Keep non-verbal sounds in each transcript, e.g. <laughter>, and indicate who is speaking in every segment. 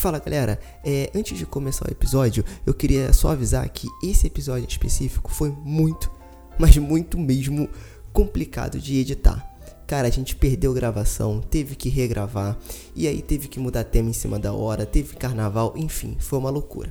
Speaker 1: Fala galera, é, antes de começar o episódio, eu queria só avisar que esse episódio específico foi muito, mas muito mesmo complicado de editar. Cara, a gente perdeu gravação, teve que regravar, e aí teve que mudar tema em cima da hora, teve carnaval, enfim, foi uma loucura.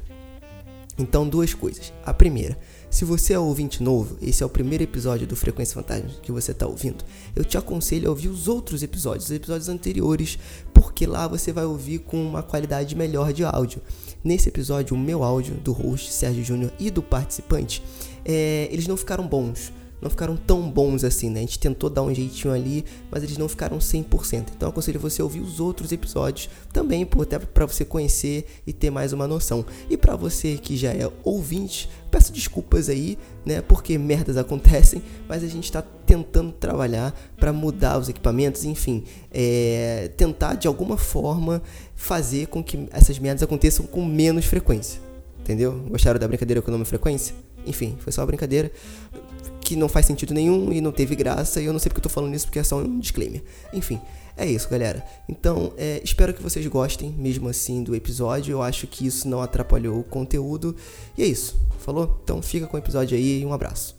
Speaker 1: Então, duas coisas. A primeira, se você é ouvinte novo, esse é o primeiro episódio do Frequência Fantasma que você está ouvindo, eu te aconselho a ouvir os outros episódios, os episódios anteriores, porque lá você vai ouvir com uma qualidade melhor de áudio. Nesse episódio, o meu áudio, do host Sérgio Júnior e do participante, é, eles não ficaram bons não ficaram tão bons assim, né? A gente tentou dar um jeitinho ali, mas eles não ficaram 100%. Então aconselho você a ouvir os outros episódios também, até para você conhecer e ter mais uma noção. E para você que já é ouvinte, peço desculpas aí, né? Porque merdas acontecem, mas a gente está tentando trabalhar para mudar os equipamentos, enfim, é, tentar de alguma forma fazer com que essas merdas aconteçam com menos frequência. Entendeu? Gostaram da brincadeira com o nome frequência? Enfim, foi só uma brincadeira que não faz sentido nenhum e não teve graça, e eu não sei porque eu tô falando isso, porque é só um disclaimer. Enfim, é isso, galera. Então, é, espero que vocês gostem, mesmo assim, do episódio. Eu acho que isso não atrapalhou o conteúdo. E é isso, falou? Então fica com o episódio aí e um abraço.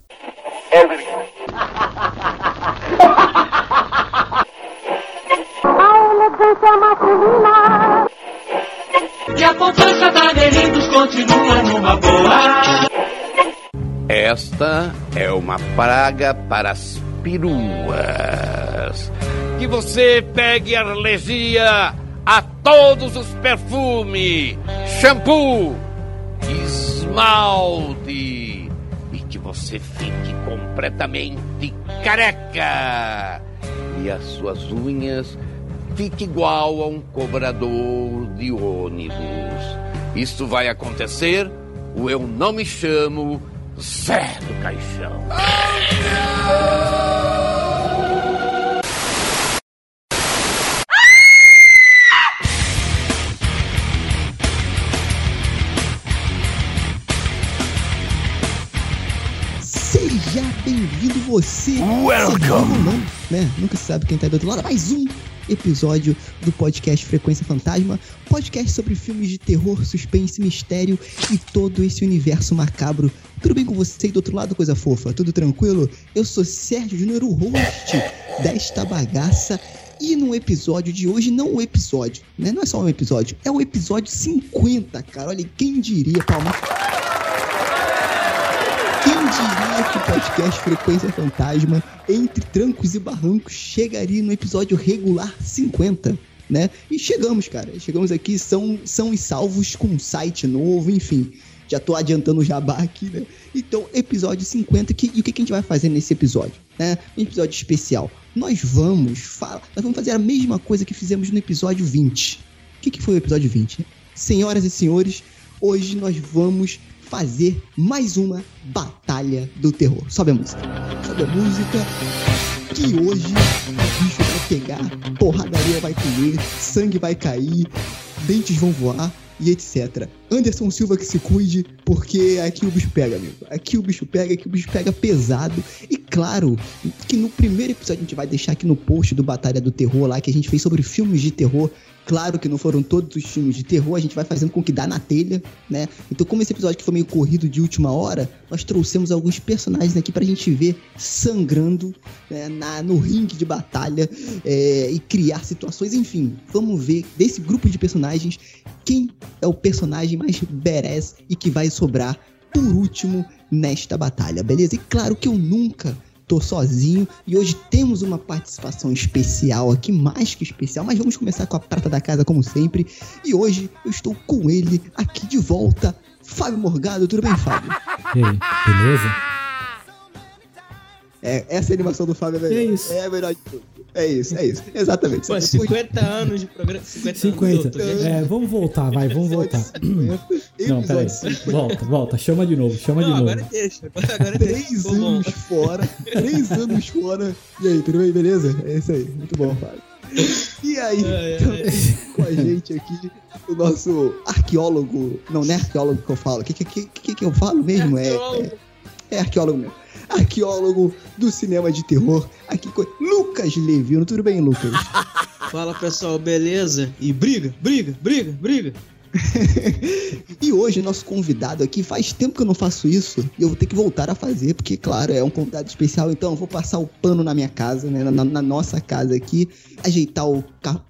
Speaker 2: E a poupança da Delitos continua numa boa.
Speaker 3: Esta é uma praga para as peruas. Que você pegue alergia a todos os perfumes, shampoo, esmalte e que você fique completamente careca e as suas unhas fique igual a um cobrador de ônibus. Isso vai acontecer, o eu não me chamo Zé do Caixão.
Speaker 4: Seja bem-vindo você.
Speaker 3: Welcome.
Speaker 4: Não, né? Nunca se sabe quem tá do outro lado. Mais um episódio do podcast Frequência Fantasma, podcast sobre filmes de terror, suspense, mistério e todo esse universo macabro. Tudo bem com você e do outro lado, coisa fofa? Tudo tranquilo? Eu sou Sérgio Júnior, o host desta bagaça. E no episódio de hoje, não o episódio, né? Não é só um episódio, é o episódio 50, cara. Olha, quem diria, palmas. Diria que o podcast Frequência Fantasma, entre trancos e barrancos, chegaria no episódio regular 50, né? E chegamos, cara. Chegamos aqui, são, são e salvos com um site novo, enfim. Já tô adiantando o jabá aqui, né? Então, episódio 50, que, e o que, que a gente vai fazer nesse episódio? Né? Um episódio especial. Nós vamos falar, nós vamos fazer a mesma coisa que fizemos no episódio 20. O que, que foi o episódio 20? Senhoras e senhores, hoje nós vamos fazer mais uma batalha do terror. Sobe a música. Sobe a música. Que hoje o bicho vai pegar, porradaria vai comer, sangue vai cair, dentes vão voar e etc. Anderson Silva que se cuide, porque aqui o bicho pega, amigo. Aqui o bicho pega, aqui o bicho pega pesado. E claro, que no primeiro episódio a gente vai deixar aqui no post do Batalha do Terror lá, que a gente fez sobre filmes de terror. Claro que não foram todos os filmes de terror, a gente vai fazendo com que dá na telha, né? Então, como esse episódio que foi meio corrido de última hora, nós trouxemos alguns personagens aqui pra gente ver sangrando né, na, no ringue de batalha é, e criar situações. Enfim, vamos ver desse grupo de personagens quem é o personagem mais badass e que vai sobrar por último nesta batalha, beleza? E claro que eu nunca tô sozinho e hoje temos uma participação especial aqui, mais que especial, mas vamos começar com a prata da casa como sempre. E hoje eu estou com ele aqui de volta, Fábio Morgado, tudo bem, Fábio?
Speaker 5: E aí, beleza?
Speaker 4: É, essa animação do Fábio é melhor.
Speaker 5: É isso.
Speaker 4: É a melhor de tudo. É isso, é isso. Exatamente.
Speaker 6: Pô,
Speaker 4: Depois-
Speaker 6: 50 anos de programa. 50,
Speaker 5: 50.
Speaker 6: anos. tô-
Speaker 5: É, vamos voltar, vai, vamos voltar. Não, peraí.
Speaker 4: 50.
Speaker 5: Volta, volta, chama de novo, chama de
Speaker 6: Não,
Speaker 5: novo.
Speaker 6: agora deixa. Agora
Speaker 4: Três
Speaker 6: deixa. Bom.
Speaker 4: anos fora, três anos fora. E aí, tudo bem? Beleza? É isso aí. Muito bom, Fábio. E aí,
Speaker 6: Ai, ai,
Speaker 4: também com a gente aqui, o nosso arqueólogo. Não, não é arqueólogo que eu falo. O que, que, que, que eu falo mesmo? É, é, é arqueólogo mesmo. Arqueólogo do cinema de terror, aqui com Lucas Levino. Tudo bem, Lucas? <laughs>
Speaker 6: Fala pessoal, beleza? E briga, briga, briga, briga. <laughs>
Speaker 4: e hoje, nosso convidado aqui, faz tempo que eu não faço isso e eu vou ter que voltar a fazer, porque, claro, é um convidado especial, então eu vou passar o pano na minha casa, né? Na, na nossa casa aqui, ajeitar o ca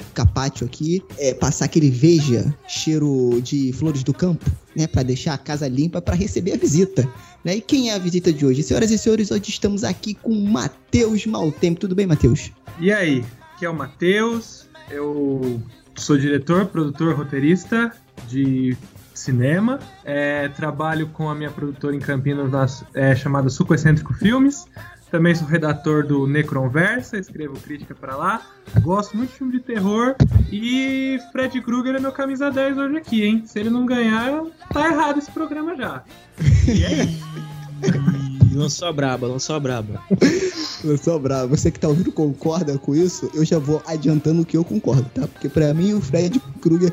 Speaker 4: aqui, é, passar aquele veja, cheiro de flores do campo, né? Pra deixar a casa limpa para receber a visita. Né? E quem é a visita de hoje? Senhoras e senhores, hoje estamos aqui com Matheus Maltempo. Tudo bem, Matheus?
Speaker 7: E aí, aqui é o Matheus, eu sou diretor, produtor, roteirista de cinema. É, trabalho com a minha produtora em Campinas na, é, chamada Suco Excêntrico Filmes. Também sou redator do Necronversa, escrevo crítica para lá. Gosto muito de filme de terror. E Fred Krueger é meu camisa 10 hoje aqui, hein? Se ele não ganhar, tá errado esse programa já. E é isso. <laughs>
Speaker 6: Lançou a braba, lançou a braba. <laughs>
Speaker 4: Lançou a braba. Você que tá ouvindo concorda com isso? Eu já vou adiantando que eu concordo, tá? Porque para mim o Fred Krueger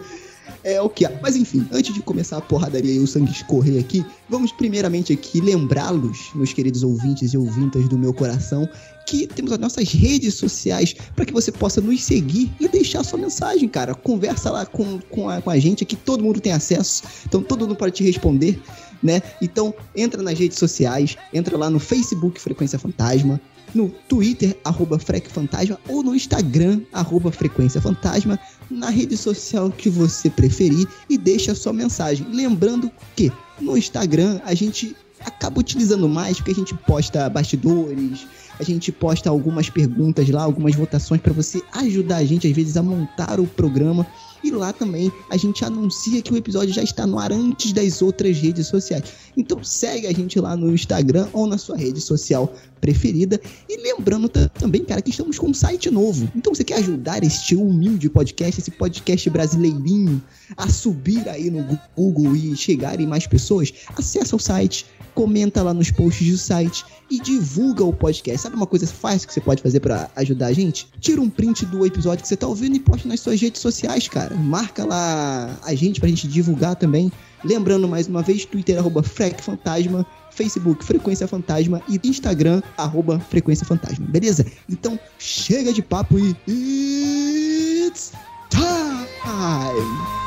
Speaker 4: é o que há. Mas enfim, antes de começar a porradaria e o sangue escorrer aqui, vamos primeiramente aqui lembrá-los, meus queridos ouvintes e ouvintas do meu coração, que temos as nossas redes sociais para que você possa nos seguir e deixar sua mensagem, cara. Conversa lá com, com, a, com a gente, aqui todo mundo tem acesso, então todo mundo pode te responder, né? Então entra nas redes sociais, entra lá no Facebook Frequência Fantasma, no Twitter, arroba Fantasma, ou no Instagram, arroba Frequência Fantasma, na rede social que você preferir e deixa sua mensagem. Lembrando que no Instagram a gente acaba utilizando mais porque a gente posta bastidores, a gente posta algumas perguntas lá, algumas votações para você ajudar a gente às vezes a montar o programa e lá também a gente anuncia que o episódio já está no ar antes das outras redes sociais. Então segue a gente lá no Instagram ou na sua rede social preferida. E lembrando também, cara, que estamos com um site novo. Então você quer ajudar este humilde podcast, esse podcast brasileirinho, a subir aí no Google e chegar em mais pessoas? Acesse o site comenta lá nos posts do site e divulga o podcast. Sabe uma coisa fácil que você pode fazer para ajudar a gente? Tira um print do episódio que você tá ouvindo e posta nas suas redes sociais, cara. Marca lá a gente pra gente divulgar também. Lembrando mais uma vez, Twitter arroba Fantasma, Facebook Frequência Fantasma e Instagram arroba Frequência Fantasma, beleza? Então chega de papo e it's time!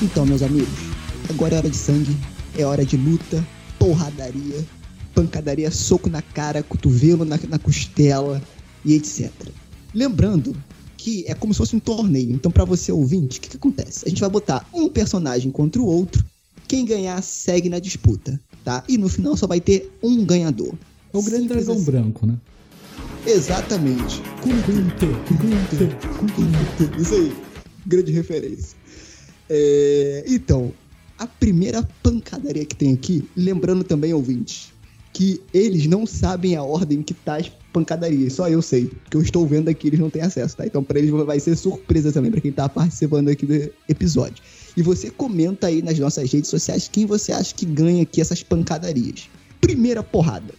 Speaker 4: Então, meus amigos, agora é hora de sangue, é hora de luta, porradaria, pancadaria, soco na cara, cotovelo na, na costela e etc. Lembrando que é como se fosse um torneio. Então, para você ouvinte, o que, que acontece? A gente vai botar um personagem contra o outro. Quem ganhar segue na disputa, tá? E no final só vai ter um ganhador.
Speaker 5: É o grande
Speaker 4: Simples
Speaker 5: dragão
Speaker 4: assim.
Speaker 5: branco, né?
Speaker 4: Exatamente. Isso aí. Grande referência. É, então, a primeira pancadaria que tem aqui, lembrando também, ouvintes, que eles não sabem a ordem que tá as pancadarias. Só eu sei, porque eu estou vendo aqui, eles não têm acesso, tá? Então, pra eles vai ser surpresa também, pra quem tá participando aqui do episódio. E você comenta aí nas nossas redes sociais quem você acha que ganha aqui essas pancadarias. Primeira porrada.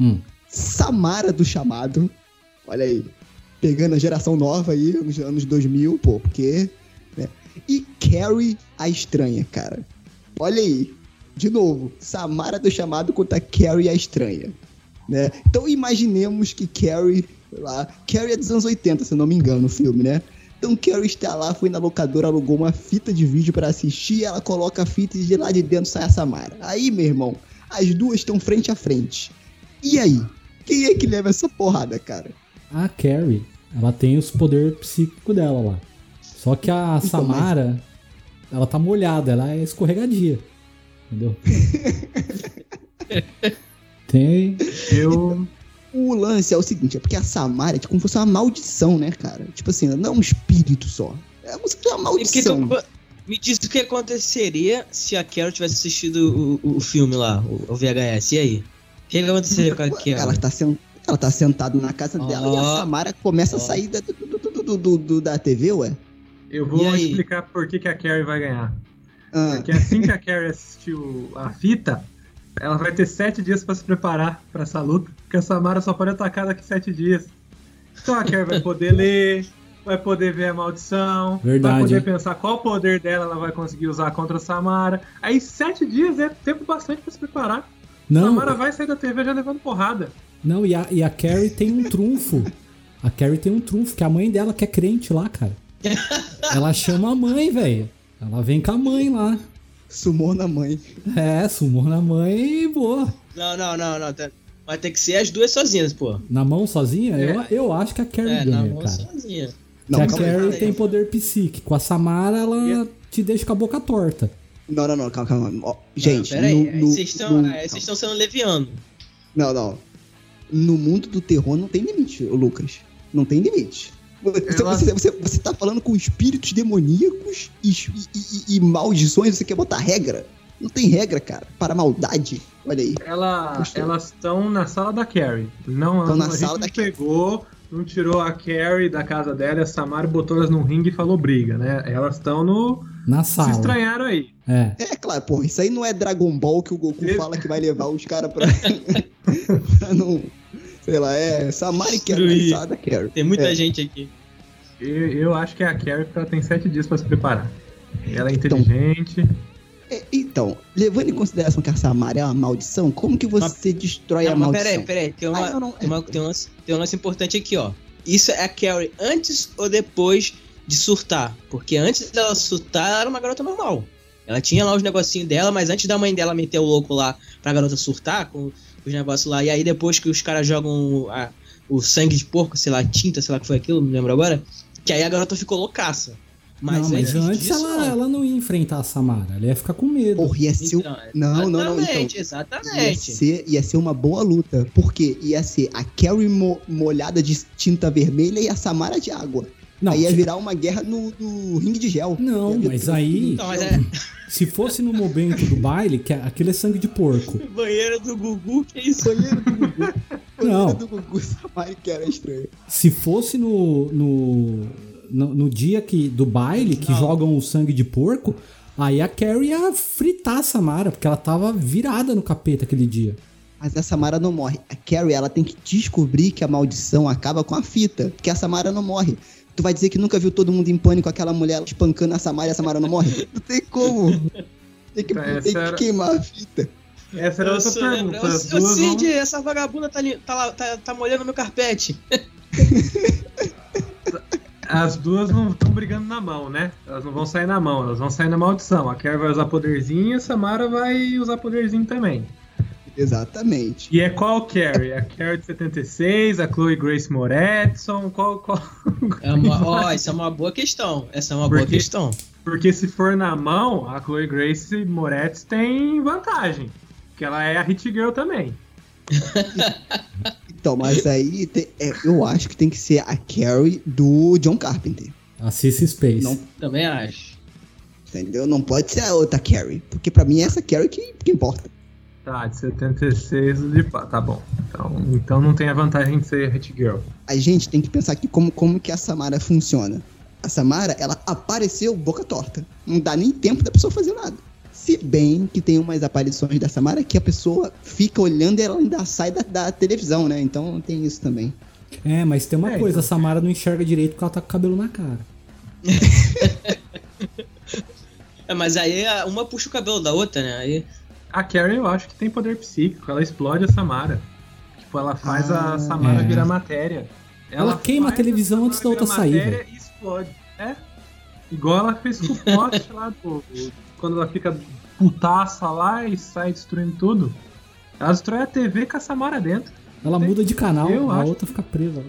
Speaker 5: Hum.
Speaker 4: Samara do chamado. Olha aí. Pegando a geração nova aí, nos anos 2000, pô, porque. Né? E Carrie a estranha, cara. Olha aí. De novo, Samara do chamado contra Carrie a estranha. Né? Então imaginemos que Carrie. Lá, Carrie é dos anos 80, se eu não me engano, o filme, né? Então Carrie está lá, foi na locadora, alugou uma fita de vídeo para assistir, ela coloca a fita e de lá de dentro sai a Samara. Aí, meu irmão, as duas estão frente a frente. E aí? Quem é que leva essa porrada, cara?
Speaker 5: A Carrie, ela tem os poderes psíquicos dela lá. Só que a
Speaker 4: Então,
Speaker 5: Samara, ela tá molhada, ela é escorregadia. Entendeu? <laughs> tem.
Speaker 7: Eu.
Speaker 4: O lance é o seguinte, é porque a Samara é tipo como se fosse uma maldição, né, cara? Tipo assim, ela não é um espírito só. É como se fosse uma maldição.
Speaker 6: tu- me diz o que aconteceria se a Carol tivesse assistido o, o filme lá, o, o VHS. E aí? O que, aconteceria com a Carol?
Speaker 4: Ela tá, sen... ela tá sentada na casa dela e a. Samara começa a
Speaker 6: Ó.
Speaker 4: sair da, do, do- do- do- do- da TV, ué.
Speaker 7: Eu vou explicar por que, que a Carrie vai ganhar.
Speaker 4: Ah,
Speaker 7: Porque assim que a Carrie assistiu a fita, ela vai ter sete dias pra se preparar pra essa luta. Porque a Samara só pode atacar daqui sete dias. Então a Carrie vai <laughs> poder ler, vai poder ver a maldição,
Speaker 5: Verdade.
Speaker 7: vai poder pensar qual poder dela ela vai conseguir usar contra a Samara. Aí sete dias é tempo bastante pra se preparar.
Speaker 5: Não,
Speaker 7: Samara vai sair da TV já levando porrada.
Speaker 5: não e, a, e a Carrie tem um trunfo. A Carrie tem um trunfo, que a mãe dela que é crente lá, cara. <laughs> Ela chama a mãe, velho. Ela vem com a mãe lá.
Speaker 4: Sumou na mãe.
Speaker 5: É, sumou na mãe e boa.
Speaker 6: Não, não, não, não. tá- Vai ter que ser as duas sozinhas, pô.
Speaker 5: Na mão sozinha?
Speaker 7: É.
Speaker 5: Eu, eu acho que a Carrie
Speaker 6: É, na
Speaker 5: ganha,
Speaker 6: mão
Speaker 5: cara.
Speaker 6: sozinha.
Speaker 5: Que
Speaker 4: Não,
Speaker 5: a. Carrie tem poder psíquico. A Samara, ela te deixa com a boca torta.
Speaker 4: Não, não, não, calma, calma. Ó, gente,
Speaker 6: Pera aí,
Speaker 4: no-
Speaker 6: aí
Speaker 4: no-
Speaker 6: vocês estão
Speaker 4: no-
Speaker 6: estão sendo leviano.
Speaker 4: Não, não. No mundo do terror não tem limite, Lucas. Não tem limite. Você,
Speaker 7: Eu
Speaker 4: você, você, você tá falando com espíritos demoníacos e, e- e- e maldições, você quer botar regra? Não tem regra, cara, para maldade. Olha aí.
Speaker 7: Ela, elas estão na sala da Carrie. Não,
Speaker 4: Tão na
Speaker 7: a gente
Speaker 4: sala
Speaker 7: não
Speaker 4: da Carrie.
Speaker 7: pegou, não tirou a Carrie da casa dela e a Samara botou elas num ringue e falou briga, né? Elas estão no.
Speaker 5: Na
Speaker 7: Se
Speaker 5: sala.
Speaker 7: estranharam aí.
Speaker 5: É.
Speaker 4: É claro, porra, isso aí não é Dragon Ball que o Goku
Speaker 7: Esse-
Speaker 4: fala que vai levar os caras pra. <laughs> pra não. Sei lá, é sala da Carrie.
Speaker 6: Tem muita
Speaker 4: É.
Speaker 6: gente aqui.
Speaker 7: Eu, eu acho que é a Carrie porque ela tem sete dias pra se preparar. Ela é
Speaker 4: Então-
Speaker 7: inteligente.
Speaker 4: É, então, levando em consideração que a Samara é uma maldição, como que você destrói a
Speaker 6: Não, mas
Speaker 4: maldição?
Speaker 6: peraí, peraí. Tem, uma,
Speaker 4: Ah, não, não,
Speaker 6: tem, uma- tem um lance, tem um lance importante aqui, ó. Isso é a Carrie antes ou depois de surtar? Porque antes dela surtar, ela era uma garota normal. Ela tinha lá os negocinhos dela, mas antes da mãe dela meter o louco lá pra garota surtar, com os negócios lá, e aí depois que os caras jogam a- o sangue de porco, sei lá, tinta, sei lá que foi aquilo, não me lembro agora, que aí a garota ficou loucaça. Mas,
Speaker 5: não, mas antes
Speaker 6: disso,
Speaker 5: ela,
Speaker 6: não.
Speaker 5: ela não ia enfrentar a Samara. Ela ia ficar com medo.
Speaker 4: Porra, ia ser.
Speaker 6: Então,
Speaker 4: Não, não, não, então.
Speaker 6: Exatamente,
Speaker 4: Ia
Speaker 6: exatamente.
Speaker 4: ser, ia ser uma boa luta. Porque ia ser a Carrie mo- molhada de tinta vermelha e a Samara de água.
Speaker 5: Não,
Speaker 4: aí ia virar uma guerra no, no ringue de gel.
Speaker 5: Não, mas
Speaker 4: tudo
Speaker 5: aí-
Speaker 6: Então, mas é <laughs>
Speaker 5: se fosse no momento do baile, que é- aquele é sangue de porco. <laughs>
Speaker 6: banheiro do Gugu, que isso?
Speaker 5: Não.
Speaker 4: do Gugu, Samara e Carrie é estranho.
Speaker 5: Se fosse no, no, no, no dia que, do baile, que jogam o sangue de porco, aí a Carrie ia fritar a Samara, porque ela tava virada no capeta aquele dia.
Speaker 4: Mas a Samara não morre. A Carrie, ela tem que descobrir que a maldição acaba com a fita. Porque a Samara não morre. Tu vai dizer que nunca viu todo mundo em pânico, aquela mulher espancando a Samara e a Samara não morre? <laughs> Não tem como. Tem que, tem que
Speaker 7: era-
Speaker 4: queimar a fita.
Speaker 7: Essa era
Speaker 6: Eu
Speaker 7: outra
Speaker 6: lembro.
Speaker 7: pergunta. Duas vão-
Speaker 6: Cid, essa vagabunda tá, ali- tá, lá- tá, tá molhando meu carpete. <laughs>
Speaker 7: As duas não estão brigando na mão, né? Elas não vão sair na mão, elas vão sair na maldição. A Carrie vai usar poderzinho e a Samara vai usar poderzinho também.
Speaker 4: Exatamente.
Speaker 7: E é qual Carrie? A Carrie de 76, a Chloe Grace Moretson, qual, qual...
Speaker 6: É uma, ó, isso é uma boa questão. Essa é uma
Speaker 7: Por
Speaker 6: boa questão.
Speaker 7: Porque se for na mão, a Chloe Grace Moretz tem vantagem. Porque ela é a Hit Girl também. <laughs>
Speaker 4: Então, mas aí te- é, eu acho que tem que ser a Carrie do John Carpenter.
Speaker 5: A Cissy Space.
Speaker 4: Não.
Speaker 6: Também acho.
Speaker 4: Entendeu? Não pode ser a outra Carrie. Porque pra mim é essa Carrie que, que importa.
Speaker 7: Tá, de 76 de pá. Tá bom. Então, então não tem a vantagem de ser Hit Girl.
Speaker 4: A gente tem que pensar aqui como, como que a Samara funciona. A Samara, ela apareceu boca torta. Não dá nem tempo da pessoa fazer nada. Se bem que tem umas aparições da Samara que a pessoa fica olhando e ela ainda sai da, da televisão, né? Então tem isso também.
Speaker 5: É, mas tem uma
Speaker 7: É,
Speaker 5: coisa, a Samara não enxerga direito porque ela tá com o cabelo na cara. <laughs>
Speaker 6: É, mas aí uma puxa o cabelo da outra, né? Aí,
Speaker 7: A Carrie eu acho que tem poder psíquico. Ela explode a Samara. Tipo, ela faz
Speaker 4: Ah,
Speaker 7: a Samara
Speaker 5: é.
Speaker 7: virar matéria.
Speaker 5: Ela queima a televisão
Speaker 7: Samara
Speaker 5: antes da outra sair,
Speaker 7: matéria E explode. É. Igual ela fez com o pote lá do. Quando ela fica putaça lá e sai destruindo tudo. Ela destrói a TV com a Samara dentro.
Speaker 5: Ela
Speaker 7: Tem-
Speaker 5: muda de canal,
Speaker 7: eu
Speaker 5: a
Speaker 7: acho.
Speaker 5: outra fica presa.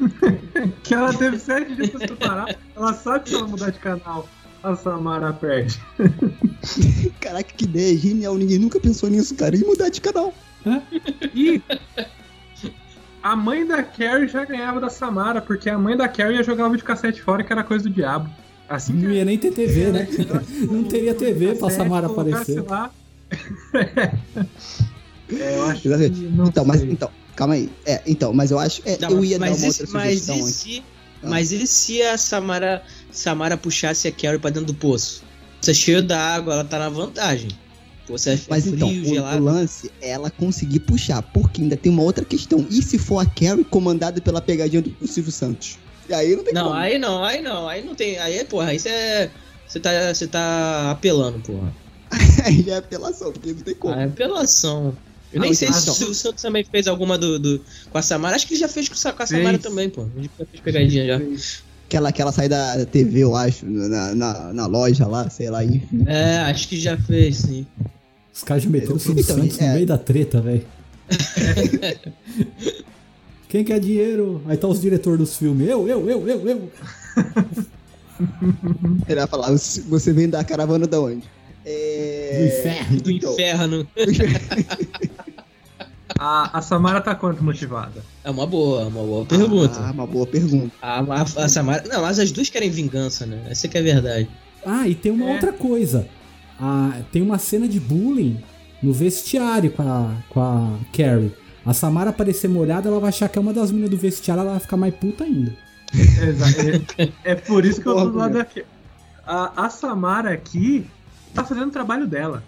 Speaker 5: <laughs>
Speaker 7: Que ela teve sete dias pra se preparar. Ela sabe que se ela mudar de canal, a Samara perde. <laughs>
Speaker 4: Caraca, que ideia genial. Ninguém nunca pensou nisso, cara. E mudar de canal.
Speaker 7: E a mãe da Carrie já ganhava da Samara, porque a mãe da Carrie ia jogar o videocassete fora, que era coisa do diabo. Assim que
Speaker 5: Não ia nem ter TV, né? <laughs> Não teria TV pra Samara aparecer.
Speaker 7: lá. <laughs> é, eu acho que
Speaker 4: Exatamente.
Speaker 7: não
Speaker 4: Então, mas então, calma aí. É, então, mas eu acho. É,
Speaker 6: Não,
Speaker 4: eu ia dar
Speaker 6: mas,
Speaker 4: uma
Speaker 6: e,
Speaker 4: outra
Speaker 6: se- mas,
Speaker 4: sugestão
Speaker 6: e se,
Speaker 4: Ah.
Speaker 6: mas e se a Samara, Samara puxasse a Carrie pra dentro do poço? Você é cheio da água, ela tá na vantagem. Você é
Speaker 4: Mas
Speaker 6: frio,
Speaker 4: então, o, o
Speaker 6: gelado.
Speaker 4: lance é ela conseguir puxar, porque ainda tem uma outra questão. E se for a Carrie comandada pela pegadinha do Silvio Santos? E aí não tem
Speaker 6: Não,
Speaker 4: como.
Speaker 6: aí não, aí não, aí não tem. Aí, porra, aí você. Você tá, você tá apelando, porra. <laughs>
Speaker 4: Aí já é apelação, porque não tem como.
Speaker 6: Ah, é apelação. Eu
Speaker 4: Ah,
Speaker 6: nem sei
Speaker 4: então-
Speaker 6: se o Santos também fez alguma do, do- com a Samara. Acho que ele já fez com, a- com a Samara
Speaker 7: Fez.
Speaker 6: também, pô. Ele já fez pegadinha já.
Speaker 4: Aquela, aquela sai da TV, eu acho, na, na, na loja lá, sei lá, enfim.
Speaker 6: É, acho que já fez, sim.
Speaker 5: Os caras já meteram o Silvio
Speaker 4: Então,
Speaker 5: Santos no
Speaker 4: é.
Speaker 5: meio da treta, velho. <laughs> Quem quer dinheiro? Aí tá os diretores dos filmes. Eu, eu, eu, eu, eu. <laughs>
Speaker 4: Ele vai falar, "Você- você vem da caravana da onde? É...
Speaker 5: Do inferno.
Speaker 6: Do
Speaker 4: Então.
Speaker 6: inferno.
Speaker 7: A, a Samara tá quanto motivada?
Speaker 6: É uma boa, uma boa pergunta.
Speaker 4: Ah, uma boa pergunta.
Speaker 6: A, a, a Samara. Não, mas as duas querem vingança, né? Essa que é a verdade.
Speaker 5: Ah, e tem uma
Speaker 7: É.
Speaker 5: outra coisa. Ah, tem uma cena de bullying no vestiário com a, com a Carrie. A Samara aparecer molhada, ela vai achar que é uma das meninas do vestiário, ela vai ficar mais puta ainda.
Speaker 7: Exa- é, é por isso que eu tô do lado daqui. A, a Samara aqui tá fazendo o trabalho dela.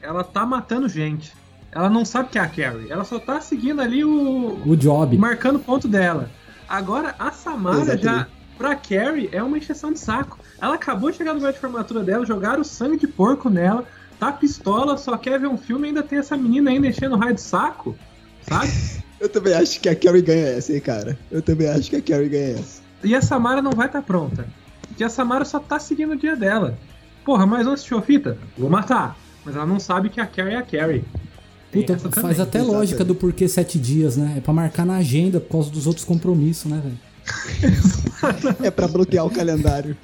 Speaker 7: Ela tá matando gente. Ela não sabe que é a Carrie. Ela só tá seguindo ali o.
Speaker 5: O job.
Speaker 7: marcando o ponto dela. Agora, a Samara
Speaker 4: Exatamente.
Speaker 7: já. Pra Carrie é uma encheção de saco. Ela acabou de chegar no lugar de formatura dela, jogaram sangue de porco nela, tá pistola, só quer ver um filme e ainda tem essa menina ainda enchendo raio de saco. Sabe? <laughs>
Speaker 4: Eu também acho que a Carrie ganha essa, hein, cara. Eu também acho que a Carrie ganha essa.
Speaker 7: E a Samara não vai estar pronta. Porque a Samara só tá seguindo o dia dela. Porra, mas não assistiu a fita? Vou matar. Mas ela não sabe que a Carrie é a Carrie.
Speaker 5: Puta, faz até
Speaker 4: exatamente.
Speaker 5: lógica do porquê sete dias, né? É pra marcar na agenda por causa dos outros compromissos, né, velho? <laughs>
Speaker 4: É pra bloquear o calendário.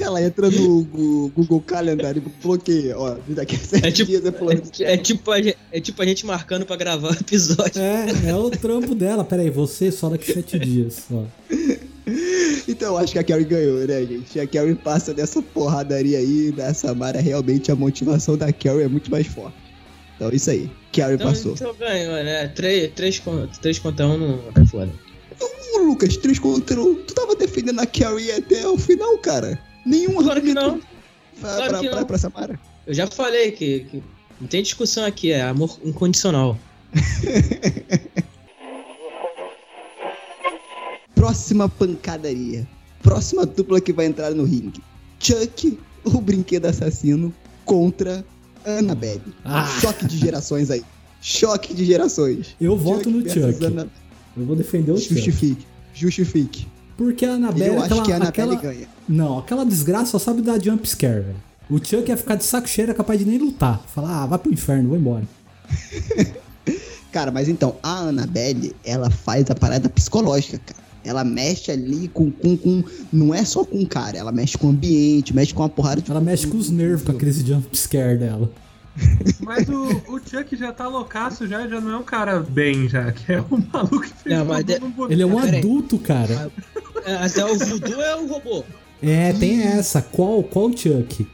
Speaker 4: Ela entra no Google Calendar e bloqueia. Ó, daqui a sete
Speaker 6: É tipo,
Speaker 4: dias é fulano.
Speaker 6: é, é tipo a, gente- é tipo a gente marcando pra gravar o episódio.
Speaker 5: É, é o trampo dela. Pera aí, você só daqui sete dias. Ó.
Speaker 4: Então eu acho que a Carrie ganhou, né, gente? A Carrie passa dessa porradaria aí, da Samara. Realmente a motivação da Carrie é muito mais forte. Então isso aí. Carrie
Speaker 6: Então,
Speaker 4: passou.
Speaker 6: então ganhou, né? Três, três, con- três contra um não é foda.
Speaker 4: Ô, Lucas, 3 contra 1. Tu tava defendendo a Carrie até o final, cara. Nenhum
Speaker 6: Claro que
Speaker 4: argumento
Speaker 6: não.
Speaker 4: Pra,
Speaker 6: Claro
Speaker 4: pra,
Speaker 6: que
Speaker 4: pra,
Speaker 6: não.
Speaker 4: pra Samara.
Speaker 6: Eu já falei que, que não tem discussão aqui, é amor incondicional. <laughs>
Speaker 4: Próxima pancadaria. Próxima dupla que vai entrar no ringue. Chuck, o brinquedo assassino, contra Annabelle.
Speaker 5: Ah.
Speaker 4: Choque de gerações aí. Choque de gerações.
Speaker 5: Eu voto no Chuck.
Speaker 4: Ana-
Speaker 5: Eu vou defender o Chuck.
Speaker 4: Justifique. Justifique.
Speaker 5: Porque a Annabelle,
Speaker 4: Eu acho
Speaker 5: aquela,
Speaker 4: que a Annabelle
Speaker 5: aquela...
Speaker 4: ganha.
Speaker 5: Não, aquela desgraça só sabe dar jump scare, velho. O Chuck ia ficar de saco cheiro, é capaz de nem lutar. Falar, ah, vai pro inferno, vou embora. <laughs>
Speaker 4: Cara, mas então, a Annabelle, ela faz a parada psicológica, cara. Ela mexe ali com, com, com. Não é só com o cara, ela mexe com o ambiente, mexe com uma porrada de.
Speaker 5: Ela mexe com os nervos com aqueles jump scare dela.
Speaker 7: Mas o, o Chuck já tá loucaço, já, já não é um cara bem, já. Que é um maluco que fez
Speaker 6: Não, de-
Speaker 7: no boneco.
Speaker 5: Ele é um
Speaker 6: Pera aí.
Speaker 5: adulto, cara.
Speaker 6: É, Até o voodoo é o robô.
Speaker 5: É, tem essa. Qual, qual Chuck?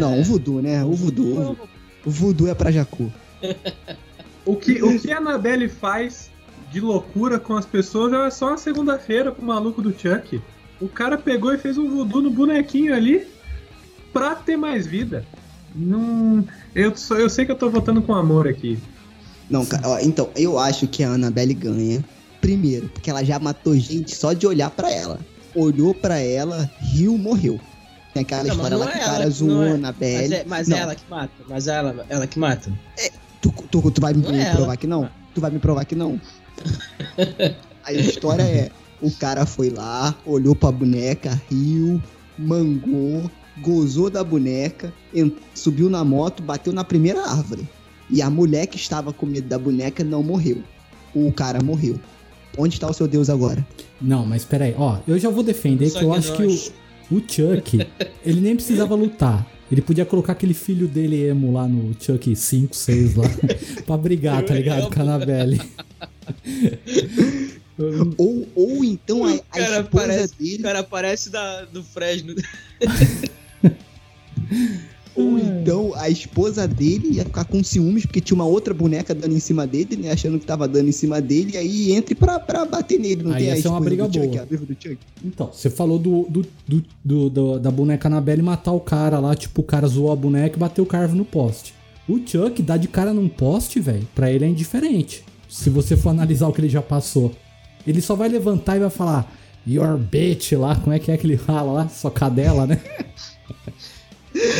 Speaker 4: Não, o voodoo, né? O voodoo. O voodoo é pra Jacu.
Speaker 7: O que, o que a Annabelle faz de loucura com as pessoas é só uma segunda-feira pro maluco do Chuck. O cara pegou e fez um voodoo no bonequinho ali pra ter mais vida. Não. Eu, só- eu sei que eu tô votando com amor aqui.
Speaker 4: Não, cara, ó, então, eu acho que a Annabelle ganha. Primeiro, porque ela já matou gente só de olhar pra ela. Olhou pra ela, riu, morreu. Tem aquela
Speaker 6: Não,
Speaker 4: história lá que
Speaker 6: é
Speaker 4: o cara
Speaker 6: ela,
Speaker 4: zoou
Speaker 6: é.
Speaker 4: a Annabelle.
Speaker 6: Mas é, mas
Speaker 4: Não,
Speaker 6: é ela que mata. Mas é ela, ela que mata.
Speaker 4: Tu, tu, tu vai me,
Speaker 6: é
Speaker 4: me provar que não? Tu vai me provar que não? A história é: o cara foi lá, olhou pra boneca, riu, mangou, gozou da boneca, subiu na moto, bateu na primeira árvore. E a mulher que estava com medo da boneca não morreu. O cara morreu. Onde está o seu Deus agora?
Speaker 5: Não, mas peraí. Ó, eu já vou defender
Speaker 6: Só
Speaker 5: que eu
Speaker 6: que
Speaker 5: acho que
Speaker 6: nós-
Speaker 5: o, o Chuck, ele nem precisava lutar. Ele podia colocar aquele filho dele emo lá no Chuck 5, 6 lá, <laughs> pra brigar, tá ligado? Com a Annabelle. <laughs>
Speaker 4: Ou, ou então a, a
Speaker 6: cara
Speaker 4: esposa
Speaker 6: parece-
Speaker 4: dele.
Speaker 6: O cara parece da, do Fresno. <laughs>
Speaker 4: Ou então a esposa dele ia ficar com ciúmes porque tinha uma outra boneca dando em cima dele, né? Achando que tava dando em cima dele, e aí entre pra, pra bater nele. Não
Speaker 5: Aí
Speaker 4: tem
Speaker 5: ia
Speaker 4: a
Speaker 5: ser uma briga
Speaker 4: do Chuck,
Speaker 5: boa.
Speaker 4: viva do Chuck.
Speaker 5: Então, você falou do, do, do- do- do- da boneca Annabelle matar o cara lá, tipo, o cara zoou a boneca e bateu o carvo no poste. O Chuck dá de cara num poste, velho, pra ele é indiferente. Se você for analisar o que ele já passou. Ele só vai levantar e vai falar Your bitch lá, como é que é que ele fala lá? Sua cadela, né?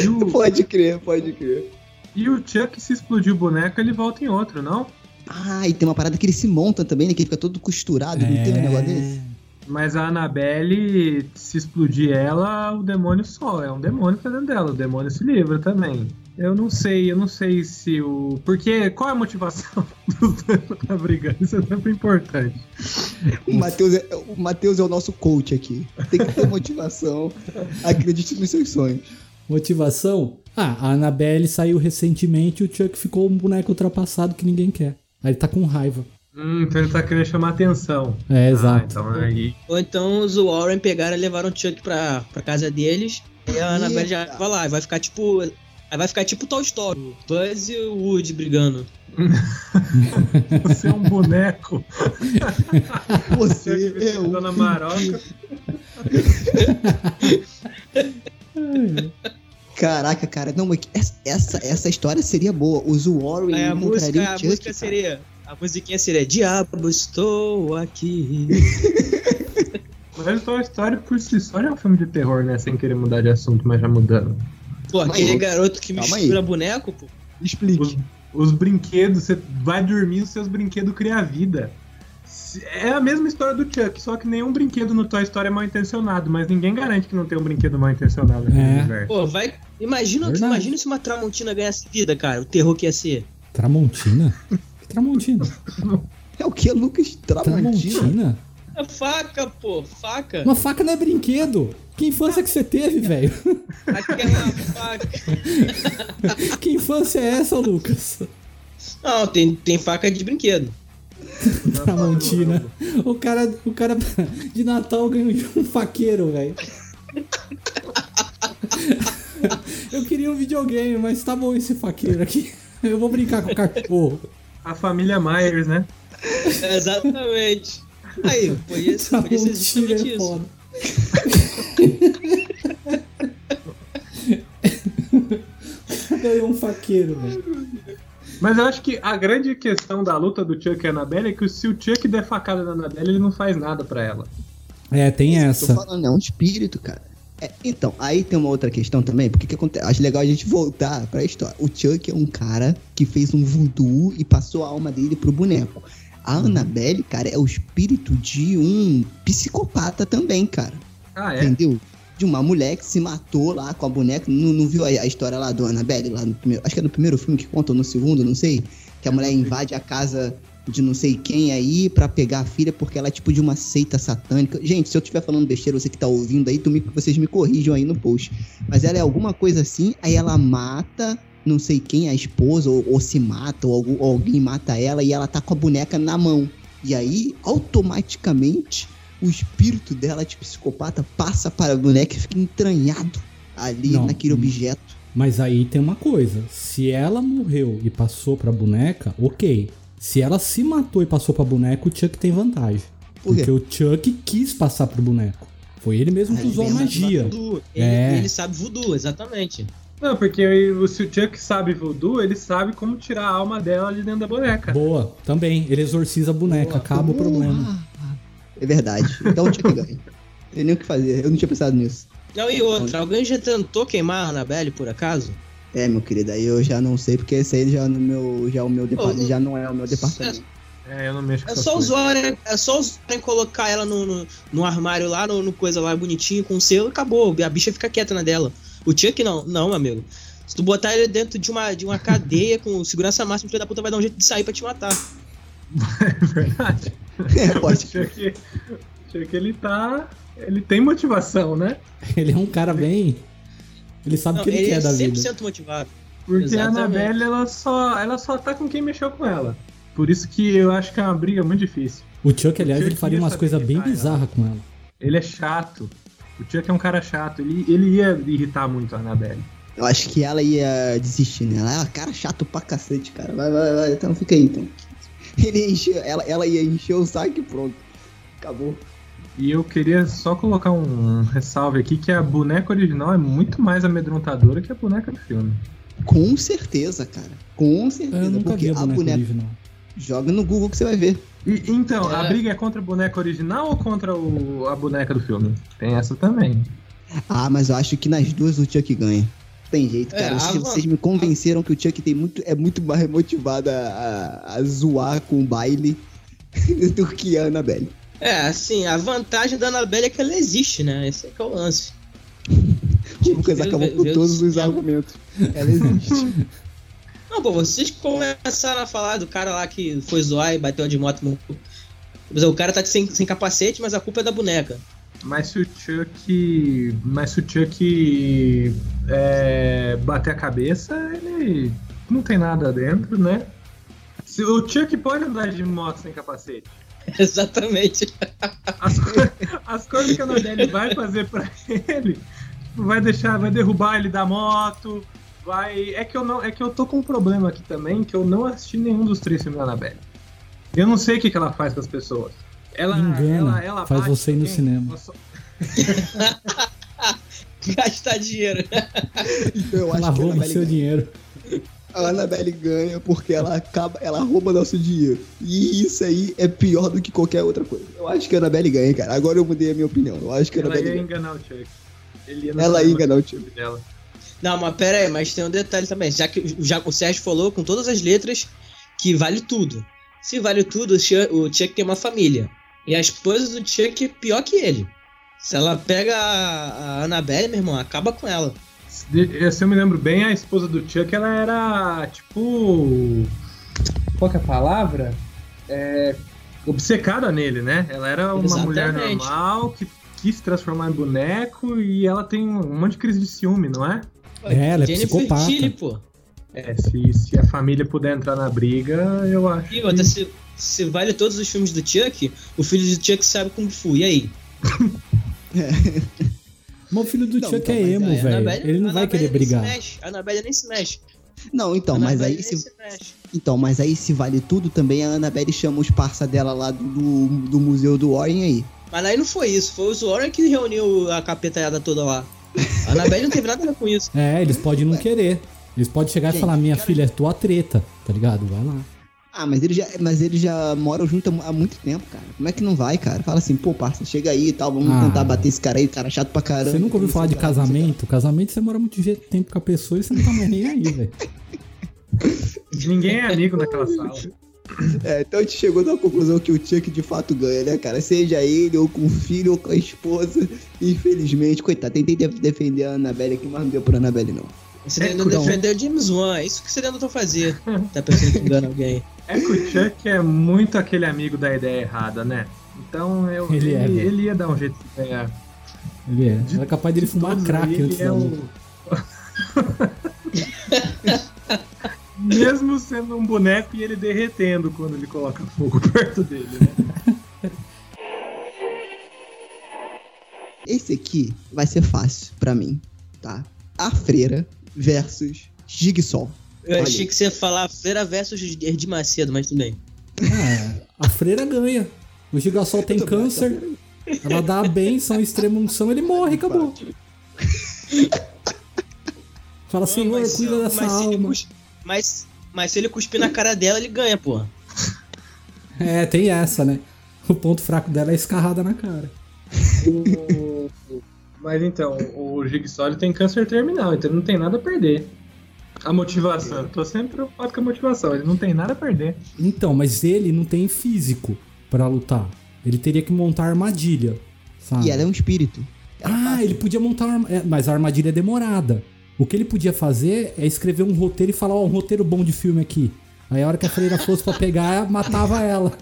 Speaker 7: O, <laughs>
Speaker 4: Pode crer, pode crer.
Speaker 7: e o Chuck, se explodir o boneco, ele volta em outro, não?
Speaker 4: Ah, e tem uma parada que ele se monta também, né? Que ele fica todo costurado, não tem um negócio desse?
Speaker 7: Mas a Annabelle, se explodir ela, o demônio só. É um demônio que tá dentro dela. O demônio se livra também. Eu não sei, eu não sei se o. Porque qual é a motivação <laughs> dos dois pra tá brigando? Isso é sempre importante.
Speaker 4: O Matheus é, o Matheus é o nosso coach aqui. Tem que ter <laughs> motivação. Acredite nos seus sonhos.
Speaker 5: Motivação? Ah, a Annabelle saiu recentemente e o Chuck ficou um boneco ultrapassado que ninguém quer. Aí ele tá com raiva.
Speaker 7: Hum, então ele tá querendo chamar atenção.
Speaker 5: É,
Speaker 7: Ah,
Speaker 5: exato.
Speaker 7: então aí.
Speaker 6: Ou então os Warren pegaram e levaram o Chuck pra, pra casa deles. E a Annabelle já vai lá, vai ficar tipo. Aí vai ficar tipo Toy Story, o Buzz e o Woody brigando. <laughs>
Speaker 7: Você é um boneco.
Speaker 4: Você <laughs>
Speaker 7: Você
Speaker 4: é o.
Speaker 7: Dona Maroca.
Speaker 4: Caraca, cara. Não, mas essa, essa, essa história seria boa. Os Warren
Speaker 6: Aí a música, a
Speaker 4: Chuck,
Speaker 6: música
Speaker 4: cara.
Speaker 6: seria. A musiquinha seria Diabo, estou aqui.
Speaker 7: Mas Toy Story por si só já é um filme de terror, né? Sem querer mudar de assunto, mas já mudando.
Speaker 6: Pô, aquele
Speaker 4: aí.
Speaker 6: garoto que mistura
Speaker 4: aí.
Speaker 6: boneco, pô.
Speaker 4: Explique.
Speaker 7: Os, os brinquedos, você vai dormir, os seus brinquedos criam vida. É a mesma história do Chuck, só que nenhum brinquedo no Toy Story é mal intencionado, mas ninguém garante que não tem um brinquedo mal intencionado naquele
Speaker 5: É.
Speaker 7: universo.
Speaker 6: Pô, vai. Imagina,
Speaker 5: Verdade.
Speaker 6: imagina se uma Tramontina ganhasse vida, cara. O terror que ia ser.
Speaker 5: Tramontina? Que Tramontina? <laughs>
Speaker 4: É o que, Lucas? Tramontina?
Speaker 5: Tramontina?
Speaker 6: É <laughs> faca, pô, faca.
Speaker 5: Uma faca não é brinquedo. Que infância que você teve, velho?
Speaker 6: Aquela faca. <laughs>
Speaker 5: Que infância é essa, Lucas?
Speaker 6: Não, tem, tem faca de brinquedo. <laughs>
Speaker 5: Tramontina. O cara, o cara de Natal ganhou de um faqueiro, velho. Eu queria um videogame, mas tá bom esse faqueiro aqui. Eu vou brincar com o cachorro.
Speaker 7: A família Myers, né?
Speaker 6: Exatamente. Aí, podia ser, podia ser
Speaker 5: Tramontina
Speaker 6: justamente
Speaker 5: é
Speaker 6: isso.
Speaker 5: foda. Ganhou um faqueiro, velho.
Speaker 7: Mas eu acho que a grande questão da luta do Chuck e a Annabelle é que se o Chuck der facada na Annabelle, ele não faz nada pra ela.
Speaker 5: É, tem
Speaker 4: Tô
Speaker 5: essa.
Speaker 4: falando, é um espírito, cara. É, então, aí tem uma outra questão também, porque que acontece? Acho legal a gente voltar pra história. O Chuck é um cara que fez um voodoo e passou a alma dele pro boneco. A Annabelle, cara, é o espírito de um psicopata também, cara.
Speaker 7: Ah, é?
Speaker 4: Entendeu? De uma mulher que se matou lá com a boneca. Não, não viu a, a história lá do Annabelle, lá no primeiro. Acho que é no primeiro filme que conta, ou no segundo, não sei. Que a mulher invade a casa de não sei quem aí pra pegar a filha, porque ela é tipo de uma seita satânica. Gente, se eu estiver falando besteira, você que tá ouvindo aí, tu me- vocês me corrijam aí no post. Mas ela é alguma coisa assim, aí ela mata não sei quem, a esposa, ou, ou se mata, ou, algum- ou alguém mata ela, e ela tá com a boneca na mão. E aí, automaticamente, o espírito dela de psicopata passa para a boneca e fica entranhado ali
Speaker 5: Não,
Speaker 4: naquele
Speaker 5: hum.
Speaker 4: objeto.
Speaker 5: Mas aí tem uma coisa: se ela morreu e passou pra boneca, ok. Se ela se matou e passou pra boneca, o Chuck tem vantagem.
Speaker 4: Por quê?
Speaker 5: Porque o Chuck quis passar pro boneco. Foi ele mesmo que
Speaker 4: Ah,
Speaker 5: usou a magia.
Speaker 6: Voodoo. Ele,
Speaker 5: É.
Speaker 6: ele sabe voodoo, exatamente.
Speaker 7: Não, porque o- se o Chuck sabe voodoo, ele sabe como tirar a alma dela de dentro da boneca.
Speaker 5: Boa, também. Ele exorciza a boneca, acaba o problema.
Speaker 4: É verdade. Então o Chuck ganha. Tem nem o que fazer. Eu não tinha pensado nisso.
Speaker 6: Não, e outra, alguém já tentou queimar a Annabelle, por acaso?
Speaker 4: É, meu querido, aí eu já não sei, porque esse aí já no meu. Já, é o meu depa-
Speaker 6: Ô,
Speaker 4: já não é o meu departamento.
Speaker 7: É, eu não mexo com
Speaker 6: É só
Speaker 7: coisas.
Speaker 6: os Warren, é só os Warren colocar ela no, no, no armário lá, no, no coisa lá bonitinho, com selo, e acabou. A bicha fica quieta na dela. O Chuck não, não, meu amigo. Se tu botar ele dentro de uma, de uma cadeia com segurança máxima, o filho da puta vai dar um jeito de sair pra te matar.
Speaker 7: É verdade. <laughs>
Speaker 4: É,
Speaker 7: O
Speaker 4: pode.
Speaker 7: Chuck, o Chuck, ele tá. Ele tem motivação, né?
Speaker 5: Ele é um cara bem. Ele sabe o que ele,
Speaker 6: ele
Speaker 5: quer
Speaker 6: é
Speaker 5: da
Speaker 6: 100%
Speaker 5: vida.
Speaker 6: motivado.
Speaker 7: Porque
Speaker 6: Exatamente.
Speaker 7: a Annabelle, ela só, ela só tá com quem mexeu com ela. Por isso que eu acho que é uma briga muito difícil.
Speaker 5: O Chuck, aliás,
Speaker 7: O Chuck
Speaker 5: ele faria
Speaker 7: ia
Speaker 5: umas coisas bem
Speaker 7: ela.
Speaker 5: bizarras com ela.
Speaker 7: Ele é chato. O Chuck é um cara chato. Ele, ele ia irritar muito a Annabelle.
Speaker 4: Eu acho que ela ia desistir, né? Ela é uma cara chato pra cacete, cara. Vai, vai, vai. Então fica aí, então. Ele ia encher, ela, ela ia encher o saco e pronto. Acabou.
Speaker 7: E eu queria só colocar um ressalve aqui que a boneca original é muito mais amedrontadora que a boneca do filme.
Speaker 4: Com certeza, cara. Com certeza.
Speaker 5: Eu nunca
Speaker 4: porque
Speaker 5: vi a
Speaker 4: a
Speaker 5: boneca
Speaker 4: boneca.
Speaker 5: original.
Speaker 4: Joga no Google que você vai ver.
Speaker 7: E- então, a
Speaker 6: É.
Speaker 7: briga é contra a boneca original ou contra o- a boneca do filme? Tem essa também.
Speaker 4: Ah, mas eu acho que nas duas o Chuck ganha. Tem jeito,
Speaker 6: É,
Speaker 4: cara.
Speaker 6: a
Speaker 4: vocês, vocês me convenceram que o Chuck tem muito, é muito mais motivado a, a- a zoar com o baile <laughs> do que a Annabelle.
Speaker 6: É, assim, a vantagem da Annabelle é que ela existe, né? Esse é que é o lance.
Speaker 4: O Lucas acabou com todos os argumentos. Ela existe. <laughs>
Speaker 6: Não, pô, vocês começaram a falar do cara lá que foi zoar e bateu de moto. O cara tá sem, sem capacete, mas a culpa é da boneca.
Speaker 7: Mas se o Chuck. Mas se o Chuck é, bater a cabeça, ele não tem nada dentro, né? Se, o Chuck pode andar de moto sem capacete. <laughs>
Speaker 6: Exatamente.
Speaker 7: As, co- as coisas que a Annabelle vai fazer pra <laughs> ele, vai deixar, vai derrubar ele da moto, vai. É que eu não, é que eu tô com um problema aqui também, que eu não assisti nenhum dos três filmes da Annabelle. Eu não sei o que, que ela faz com as pessoas. Ela,
Speaker 5: Engana,
Speaker 7: ela, ela
Speaker 5: faz você ir no cinema.
Speaker 7: só- <laughs>
Speaker 6: Gastar dinheiro.
Speaker 4: Então eu acho
Speaker 5: Ela
Speaker 4: que a
Speaker 5: rouba seu
Speaker 4: ganha.
Speaker 5: dinheiro.
Speaker 4: a Annabelle ganha porque ela acaba, ela rouba nosso dinheiro. E isso aí é pior do que qualquer outra coisa. Eu acho que a Annabelle ganha, cara. Agora eu mudei a minha opinião. Eu acho que a
Speaker 7: Ela
Speaker 4: Annabelle
Speaker 7: ia
Speaker 4: ganha.
Speaker 7: enganar o Chuck. Ele ia
Speaker 4: Ela ia enganar o Chuck.
Speaker 7: dela.
Speaker 6: Não, mas pera aí, mas tem um detalhe também. Já que já o Sérgio falou com todas as letras que vale tudo. Se vale tudo, o Chuck, o Chuck tem uma família. E a esposa do Chuck é pior que ele. Se ela pega a, a Annabelle, meu irmão, acaba com ela.
Speaker 7: De- Se eu me lembro bem, a esposa do Chuck, ela era tipo. Qual que é a palavra? É, obcecada nele, né? Ela era uma
Speaker 6: Exatamente.
Speaker 7: mulher normal que quis se transformar em boneco e ela tem um monte de crise de ciúme, não é?
Speaker 5: É, ela é
Speaker 6: Jennifer
Speaker 5: psicopata.
Speaker 6: Tilly, pô.
Speaker 7: É, se, se a família puder entrar na briga, eu acho.
Speaker 6: E outra, se, se vale todos os filmes do Chuck, o filho do Chuck sabe Kung Fu. E aí? <laughs>
Speaker 5: Mas o filho do
Speaker 4: Não,
Speaker 5: Chuck
Speaker 4: então,
Speaker 5: é emo, velho. Ele não vai querer brigar.
Speaker 6: A Annabelle nem se mexe.
Speaker 4: Não, então, mas aí se, então, mas aí se vale tudo também, a Annabelle chama os parça dela lá do, do, do museu do Warren aí.
Speaker 6: Mas aí não foi isso, foi os Warren que reuniu a capetalhada toda lá. A Annabelle não teve nada a ver com isso.
Speaker 5: É, eles podem não querer. Eles podem chegar e
Speaker 4: Gente,
Speaker 5: falar, minha
Speaker 4: cara-
Speaker 5: filha, é tua treta, tá ligado? Vai lá.
Speaker 4: Ah, mas eles já, mas eles já moram junto há muito tempo, cara. Como é que não vai, cara? Fala assim, pô, parça, chega aí e tal, vamos
Speaker 5: Ah.
Speaker 4: tentar bater esse cara aí, cara chato pra caramba.
Speaker 5: Você nunca ouviu falar de
Speaker 4: lá.
Speaker 5: casamento? Casamento você mora muito tempo com a pessoa e você não tá mais nem aí, velho. <laughs>
Speaker 7: Ninguém é amigo naquela <laughs> sala.
Speaker 4: É, então a gente chegou na conclusão que o Chuck de fato ganha, né, cara? Seja ele, ou com o filho, ou com a esposa. Infelizmente, coitado, tentei def- defender a Annabelle aqui, mas não deu pra Annabelle, não.
Speaker 6: Você
Speaker 7: É,
Speaker 6: ainda
Speaker 7: então.
Speaker 6: defendeu o James Wan, é isso que você tentou fazer. Tá pensando que engana alguém.
Speaker 7: É que o Chuck é muito aquele amigo da ideia errada, né? Então eu,
Speaker 5: Ele
Speaker 7: ele,
Speaker 5: é,
Speaker 7: ele ia dar um jeito de ganhar.
Speaker 5: Ele é.
Speaker 7: De-
Speaker 5: Era capaz dele
Speaker 7: De
Speaker 5: fumar crack antes
Speaker 7: ele é
Speaker 5: da
Speaker 7: o-
Speaker 5: luta. <laughs> <laughs>
Speaker 7: Mesmo sendo um boneco e ele derretendo quando ele coloca fogo <laughs> perto dele, né?
Speaker 4: Esse aqui vai ser fácil pra mim, tá? A Freira versus Jigsaw.
Speaker 6: Eu
Speaker 4: Olha
Speaker 6: achei que você ia falar Feira versus Erdi Macedo, mas tudo bem.
Speaker 5: Ah, a freira ganha. O Gigassol tem câncer. Ela dá a benção, extrema unção, ele morre, acabou. <laughs> Fala, Senhor, cuida dessa
Speaker 6: se
Speaker 5: alma.
Speaker 6: cus- mas, mas se ele cuspir na cara dela, ele ganha, pô. <laughs>
Speaker 5: É, tem essa, né? O ponto fraco dela é escarrada na cara.
Speaker 7: O- Mas então, o Jigsaw tem câncer terminal, então ele não tem nada a perder. A motivação, eu tô sempre preocupado com a motivação, ele não tem nada a perder.
Speaker 5: Então, mas ele não tem físico pra lutar. Ele teria que montar armadilha. Sabe?
Speaker 4: E ela é um espírito.
Speaker 5: Ah, ele podia montar é, Mas a armadilha é demorada. O que ele podia fazer é escrever um roteiro e falar, ó, um roteiro bom de filme aqui. Aí a hora que a freira fosse pra pegar, <laughs> matava ela.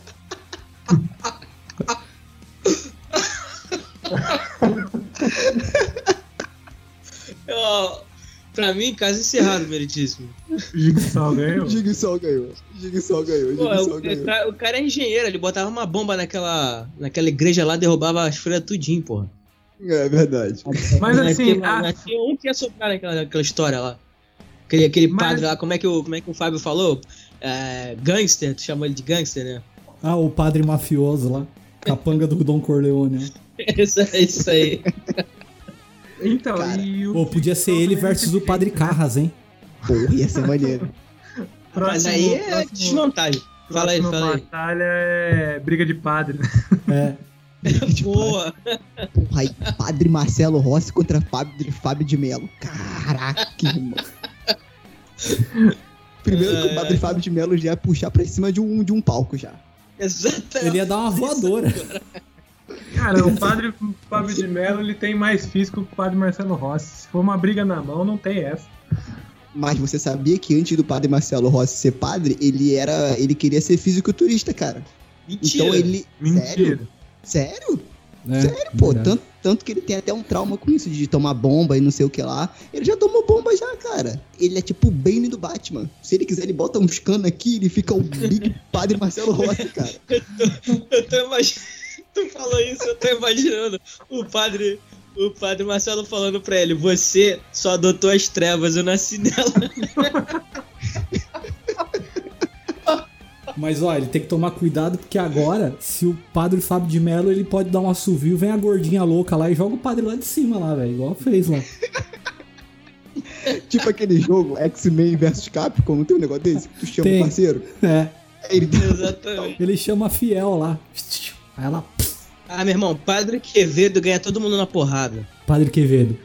Speaker 6: Ó, pra mim, caso encerrado, meritíssimo.
Speaker 7: Jigsaw ganhou. <laughs>
Speaker 4: Jigsaw ganhou. Jigsaw ganhou.
Speaker 6: Pô,
Speaker 4: Jigsaw
Speaker 6: o,
Speaker 4: ganhou.
Speaker 6: cara, o cara é engenheiro, ele botava uma bomba naquela, naquela igreja lá, derrubava as freiras tudinho, porra.
Speaker 4: É verdade.
Speaker 7: Mas <laughs>
Speaker 6: Mas
Speaker 7: assim,
Speaker 6: tinha-
Speaker 7: a-
Speaker 6: mas tinha um que ia soprar naquela, naquela história lá. Aquele, aquele
Speaker 7: Mas-
Speaker 6: padre lá, como é, que o, como é que o Fábio falou? É, gangster, tu chamou ele de gangster, né?
Speaker 5: Ah, o padre mafioso lá. Capanga do Dom Corleone.
Speaker 6: Isso, é <laughs> isso aí. <laughs>
Speaker 7: Então,
Speaker 4: Cara,
Speaker 7: e o
Speaker 5: Pô, podia ser ele versus o Padre
Speaker 7: né?
Speaker 5: Carras, hein?
Speaker 4: Porra, ia ser maneiro.
Speaker 6: Mas
Speaker 7: Próximo-
Speaker 6: aí é
Speaker 7: próximo-
Speaker 6: desvantagem. Fala aí,
Speaker 7: Próxima
Speaker 6: fala aí.
Speaker 7: batalha é briga de padre. né?
Speaker 5: É. <laughs>
Speaker 6: Boa!
Speaker 4: Porra, aí, Padre Marcelo Rossi contra Fábio, Fábio de Melo. Caraca, irmão. Primeiro que o Padre Fábio de Melo já ia puxar pra cima de um, de um palco já.
Speaker 6: Exatamente.
Speaker 5: Ele ia dar uma voadora.
Speaker 7: Cara, o padre Fábio de Mello ele tem mais físico que o padre Marcelo Rossi. Se for uma briga na mão, não tem essa.
Speaker 4: Mas você sabia que antes do Padre Marcelo Rossi ser padre, ele era. ele queria ser fisiculturista, cara.
Speaker 6: Mentira.
Speaker 4: Então ele.
Speaker 7: Mentira.
Speaker 4: Sério? Sério?
Speaker 5: É,
Speaker 4: Sério, pô. Tanto, tanto que ele tem até um trauma com isso, de tomar bomba e não sei o que lá. Ele já tomou bomba já, cara. Ele é tipo o Bane do Batman. Se ele quiser, ele bota uns canos aqui ele fica o Big Padre Marcelo Rossi, <laughs> cara.
Speaker 6: Eu tô imaginando. Tu falou isso, eu tô imaginando o padre. O padre Marcelo falando pra ele: Você só adotou as trevas, eu nasci nela. <laughs>
Speaker 5: Mas ó, ele tem que tomar cuidado porque agora, se o padre Fábio de Mello, ele pode dar um assovio, vem a gordinha louca lá e joga o padre lá de cima lá, velho. Igual fez lá. <laughs>
Speaker 4: tipo aquele jogo X-Men vs Capcom, não tem um negócio desse? Que tu chama
Speaker 5: Tem.
Speaker 4: o parceiro?
Speaker 5: É.
Speaker 4: Aí ele
Speaker 6: Exatamente.
Speaker 5: Ele chama a Fiel lá. Aí ela.
Speaker 6: Ah, meu irmão, Padre Quevedo ganha todo mundo na porrada.
Speaker 5: Padre Quevedo.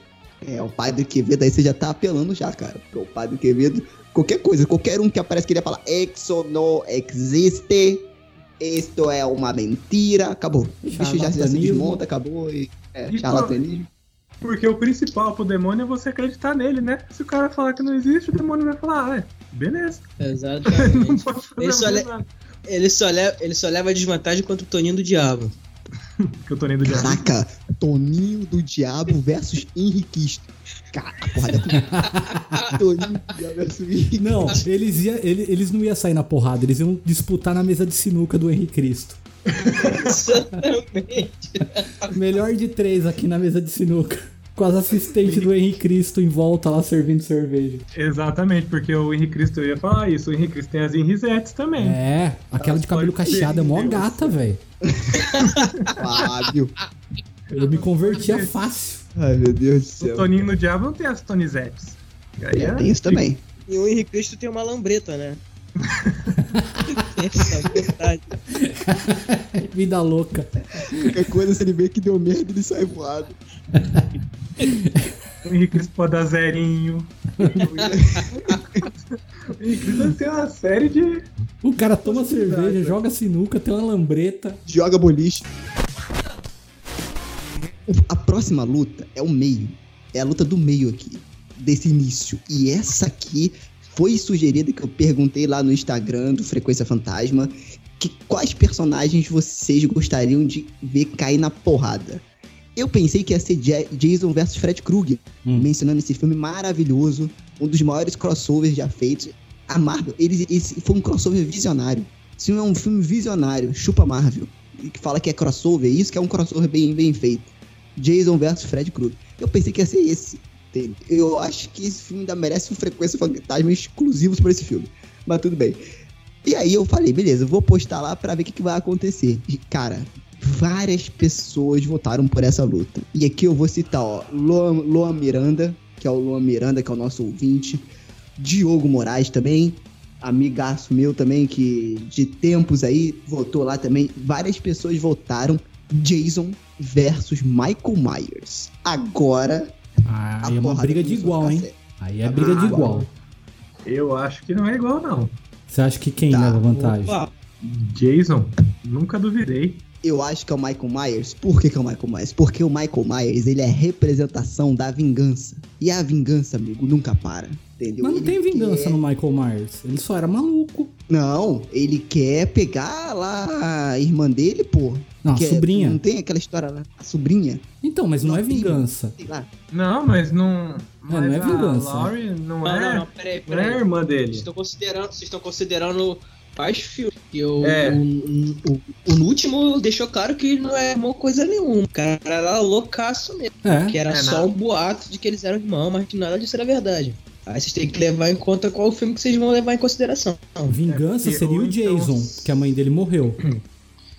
Speaker 4: É, o Padre Quevedo, aí você já tá apelando já, cara. Porque o Padre Quevedo, qualquer coisa, qualquer um que aparece que ele ia falar Exo não existe, isto é uma mentira, acabou. O bicho já, já se desmonta, acabou e... É,
Speaker 7: E
Speaker 4: charlatanismo.
Speaker 7: Porque o principal pro demônio é você acreditar nele, né? Se o cara falar que não existe, o demônio vai falar, ah, é, beleza. <laughs> não
Speaker 6: Exatamente.
Speaker 7: pode fazer
Speaker 6: Ele só,
Speaker 7: nada.
Speaker 6: ele, só leva, ele só leva desvantagem contra o Toninho do Diabo. <laughs>
Speaker 7: Que eu tô nem do diabo.
Speaker 4: Caraca, Toninho do Diabo versus Henriquisto. Cara, porra, da... <laughs> Toninho do Diabo versus Henriquisto.
Speaker 5: Não, eles, ia, ele- eles não iam sair na porrada, eles iam disputar na mesa de sinuca do Henrique Cristo.
Speaker 6: Exatamente. <laughs>
Speaker 5: Melhor de três aqui na mesa de sinuca. Com as assistentes do Henrique Cristo em volta lá servindo cerveja.
Speaker 7: Exatamente, porque o Henrique Cristo ia falar isso. O Henrique Cristo tem as Henrisettes também.
Speaker 5: É, aquela de cabelo cacheado é mó gata, velho.
Speaker 4: Fábio.
Speaker 5: Eu me convertia fácil.
Speaker 4: Ai, meu Deus do
Speaker 7: O
Speaker 4: céu.
Speaker 7: Toninho no Diabo não tem as Tonizettes. Aí
Speaker 4: É, tem isso também.
Speaker 6: E o Henrique Cristo tem uma lambreta, né? <laughs> Essa é. <laughs>
Speaker 5: Vida louca.
Speaker 4: Qualquer coisa, se ele vê que deu merda, ele sai voado. <laughs>
Speaker 7: O Henrique Cristo pode dar zerinho. <laughs> o Henrique tem uma série de.
Speaker 5: O cara toma cerveja,
Speaker 7: né?
Speaker 5: joga sinuca, tem uma lambreta.
Speaker 4: Joga boliche. A próxima luta é o meio. É a luta do meio aqui. Desse início. E essa aqui foi sugerida que eu perguntei lá no Instagram do Frequência Fantasma. Que quais personagens vocês gostariam de ver cair na porrada? Eu pensei que ia ser Ja- Jason versus Fred Krueger,
Speaker 5: Hum.
Speaker 4: mencionando esse filme maravilhoso, um dos maiores crossovers já feitos. A Marvel, eles, esse foi um crossover visionário. Esse filme é um filme visionário, chupa Marvel. E Que fala que é crossover, isso que é um crossover bem, bem feito. Jason versus Fred Krueger. Eu pensei que ia ser esse. entende? Eu acho que esse filme ainda merece um frequência fantasma exclusivos para esse filme. Mas tudo bem. E aí eu falei, beleza, eu vou postar lá pra ver o que, que vai acontecer. E, cara, várias pessoas votaram por essa luta. E aqui eu vou citar, ó, Luan Miranda, que é o Luan Miranda, que é o nosso ouvinte. Diogo Moraes também, amigaço meu também, que de tempos aí votou lá também. Várias pessoas votaram Jason versus Michael Myers. Agora.
Speaker 5: Ah, aí é uma briga de igual, hein? Aí é briga de
Speaker 7: Ah,
Speaker 5: igual.
Speaker 7: Eu acho que não é igual, não.
Speaker 5: Você acha que quem
Speaker 4: Tá.
Speaker 5: leva vantagem?
Speaker 6: Opa,
Speaker 7: Jason, nunca duvidei.
Speaker 4: Eu acho que é o Michael Myers. Por que, que é o Michael Myers? Porque o Michael Myers, ele é representação da vingança. E a vingança, amigo, nunca para. Entendeu?
Speaker 5: Mas não
Speaker 4: Ele
Speaker 5: tem vingança
Speaker 4: quer-
Speaker 5: no Michael Myers. Ele só era maluco.
Speaker 4: Não, ele quer pegar lá a irmã dele, pô.
Speaker 5: Não, a
Speaker 4: Que é-
Speaker 5: sobrinha.
Speaker 4: Não tem aquela história lá? A sobrinha?
Speaker 5: Então, mas não é
Speaker 4: Não,
Speaker 5: vingança.
Speaker 4: Sei lá.
Speaker 7: Não, mas não.
Speaker 5: não
Speaker 7: mas
Speaker 5: é vingança.
Speaker 7: A Laurie não,
Speaker 6: Não,
Speaker 7: é.
Speaker 6: não, não, peraí,
Speaker 7: Não é a
Speaker 6: peraí.
Speaker 7: irmã
Speaker 6: Vocês
Speaker 7: dele.
Speaker 6: estão considerando, vocês estão considerando faz filme. E o,
Speaker 7: É.
Speaker 6: o, o, o último deixou claro que não é uma coisa nenhuma. O cara era loucaço mesmo.
Speaker 5: É.
Speaker 6: Que era
Speaker 7: É,
Speaker 6: só
Speaker 7: não.
Speaker 6: um boato de que eles eram irmãos, mas que nada disso era verdade. Aí vocês têm que levar em conta qual o filme que vocês vão levar em consideração.
Speaker 5: Vingança
Speaker 7: É,
Speaker 5: seria o Jason,
Speaker 7: então-
Speaker 5: que a mãe dele morreu.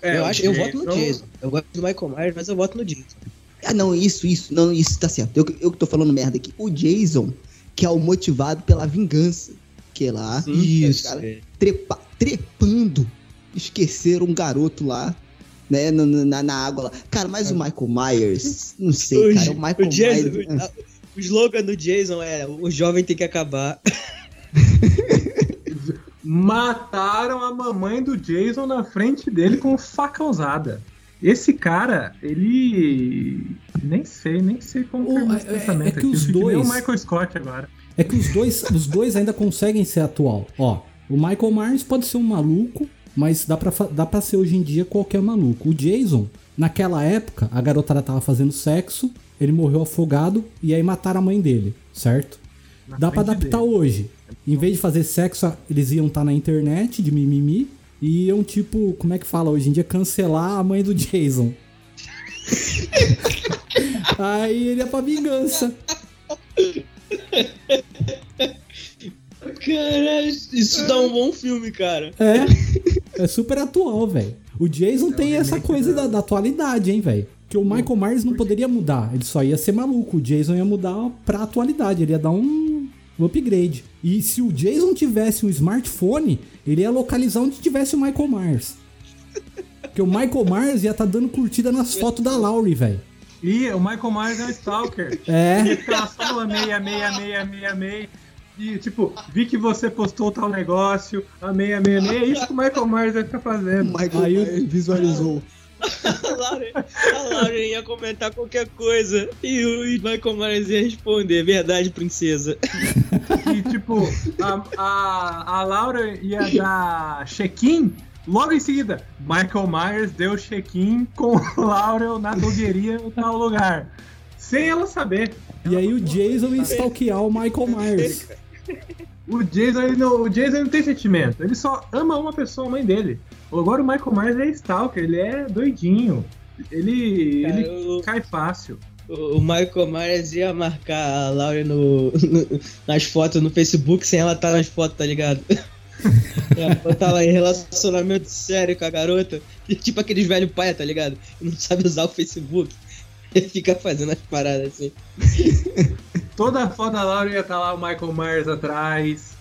Speaker 7: É,
Speaker 6: eu
Speaker 7: o
Speaker 6: acho, eu voto no Jason. Eu gosto do Michael Myers, mas eu voto no Jason.
Speaker 4: Ah, não, isso, isso. Não, isso tá certo. Eu, eu que tô falando merda aqui. O Jason, que é o motivado pela vingança. Que é lá.
Speaker 6: Isso.
Speaker 4: cara, trepa, trepando, esqueceram um garoto lá, né, na, na, na água lá. Cara, mas o Michael Myers, não sei, cara, o Michael
Speaker 6: o Jason-
Speaker 4: Myers...
Speaker 6: o slogan do Jason é: o jovem tem que acabar. <laughs>
Speaker 7: Mataram a mamãe do Jason na frente dele com faca usada. Esse cara, ele. Nem sei, nem sei como
Speaker 5: O- é- é
Speaker 7: pensamento
Speaker 5: que
Speaker 7: aqui. Eu
Speaker 5: os
Speaker 7: fico que
Speaker 5: dois-
Speaker 7: o Michael Scott agora.
Speaker 5: É que os dois, os dois ainda conseguem ser atual. Ó, o Michael Myers pode ser um maluco, mas dá pra, dá pra ser hoje em dia qualquer maluco. O Jason, naquela época, a garotada tava fazendo sexo, ele morreu afogado e aí mataram a mãe dele, certo?
Speaker 7: Na
Speaker 5: Dá pra
Speaker 7: frente
Speaker 5: adaptar
Speaker 7: dele.
Speaker 5: hoje. Em vez de fazer sexo, eles iam estar na internet de mimimi e iam, tipo, como é que fala hoje em dia? Cancelar a mãe do <laughs> Jason. <laughs> Aí ele é pra vingança. <laughs>
Speaker 6: Caralho, isso dá um bom filme, cara.
Speaker 5: É. É super atual, velho. O Jason é tem essa coisa
Speaker 7: da,
Speaker 5: da atualidade, hein, velho. Que o Michael Myers não poderia mudar, ele só ia ser maluco. O Jason ia mudar pra atualidade, ele ia dar um, um upgrade. E se o Jason tivesse um smartphone, ele ia localizar onde tivesse o Michael Myers. Porque o Michael Myers ia estar tá dando curtida nas fotos da Laurie, velho.
Speaker 7: Ih, o Michael Myers é um stalker.
Speaker 5: É.
Speaker 7: Ele meia, meia, meia, meia. E, tipo, vi que você postou tal negócio, amei, amei, amei. É isso que o Michael Myers vai ficar
Speaker 4: tá
Speaker 7: fazendo.
Speaker 4: Michael
Speaker 5: Aí
Speaker 4: Myers visualizou. <laughs>
Speaker 6: a, Lauren, ia comentar qualquer coisa e o Michael Myers ia responder: Verdade, princesa.
Speaker 7: E tipo, a, a, a Laura ia dar check-in Logo em seguida, Michael Myers deu check-in com Laurel na dogueria em tal lugar. Sem ela saber.
Speaker 5: E aí o Jason ia stalkear o Michael Myers.
Speaker 7: O Jason, ele não, o Jason não tem sentimento. Ele só ama uma pessoa, a mãe dele. Agora o Michael Myers é stalker, ele é doidinho. Ele,
Speaker 6: Cara,
Speaker 7: ele
Speaker 6: eu-
Speaker 7: cai fácil.
Speaker 6: O Michael Myers ia marcar a Lauren no, no- nas fotos no Facebook sem ela estar nas fotos, tá ligado? <laughs> Botar lá em relacionamento sério com a garota. Tipo aqueles velho pai, tá ligado? Que não sabe usar o Facebook. <laughs> Fica fazendo as paradas assim. <laughs>
Speaker 7: Toda a foto da Laura ia estar lá o Michael Myers atrás.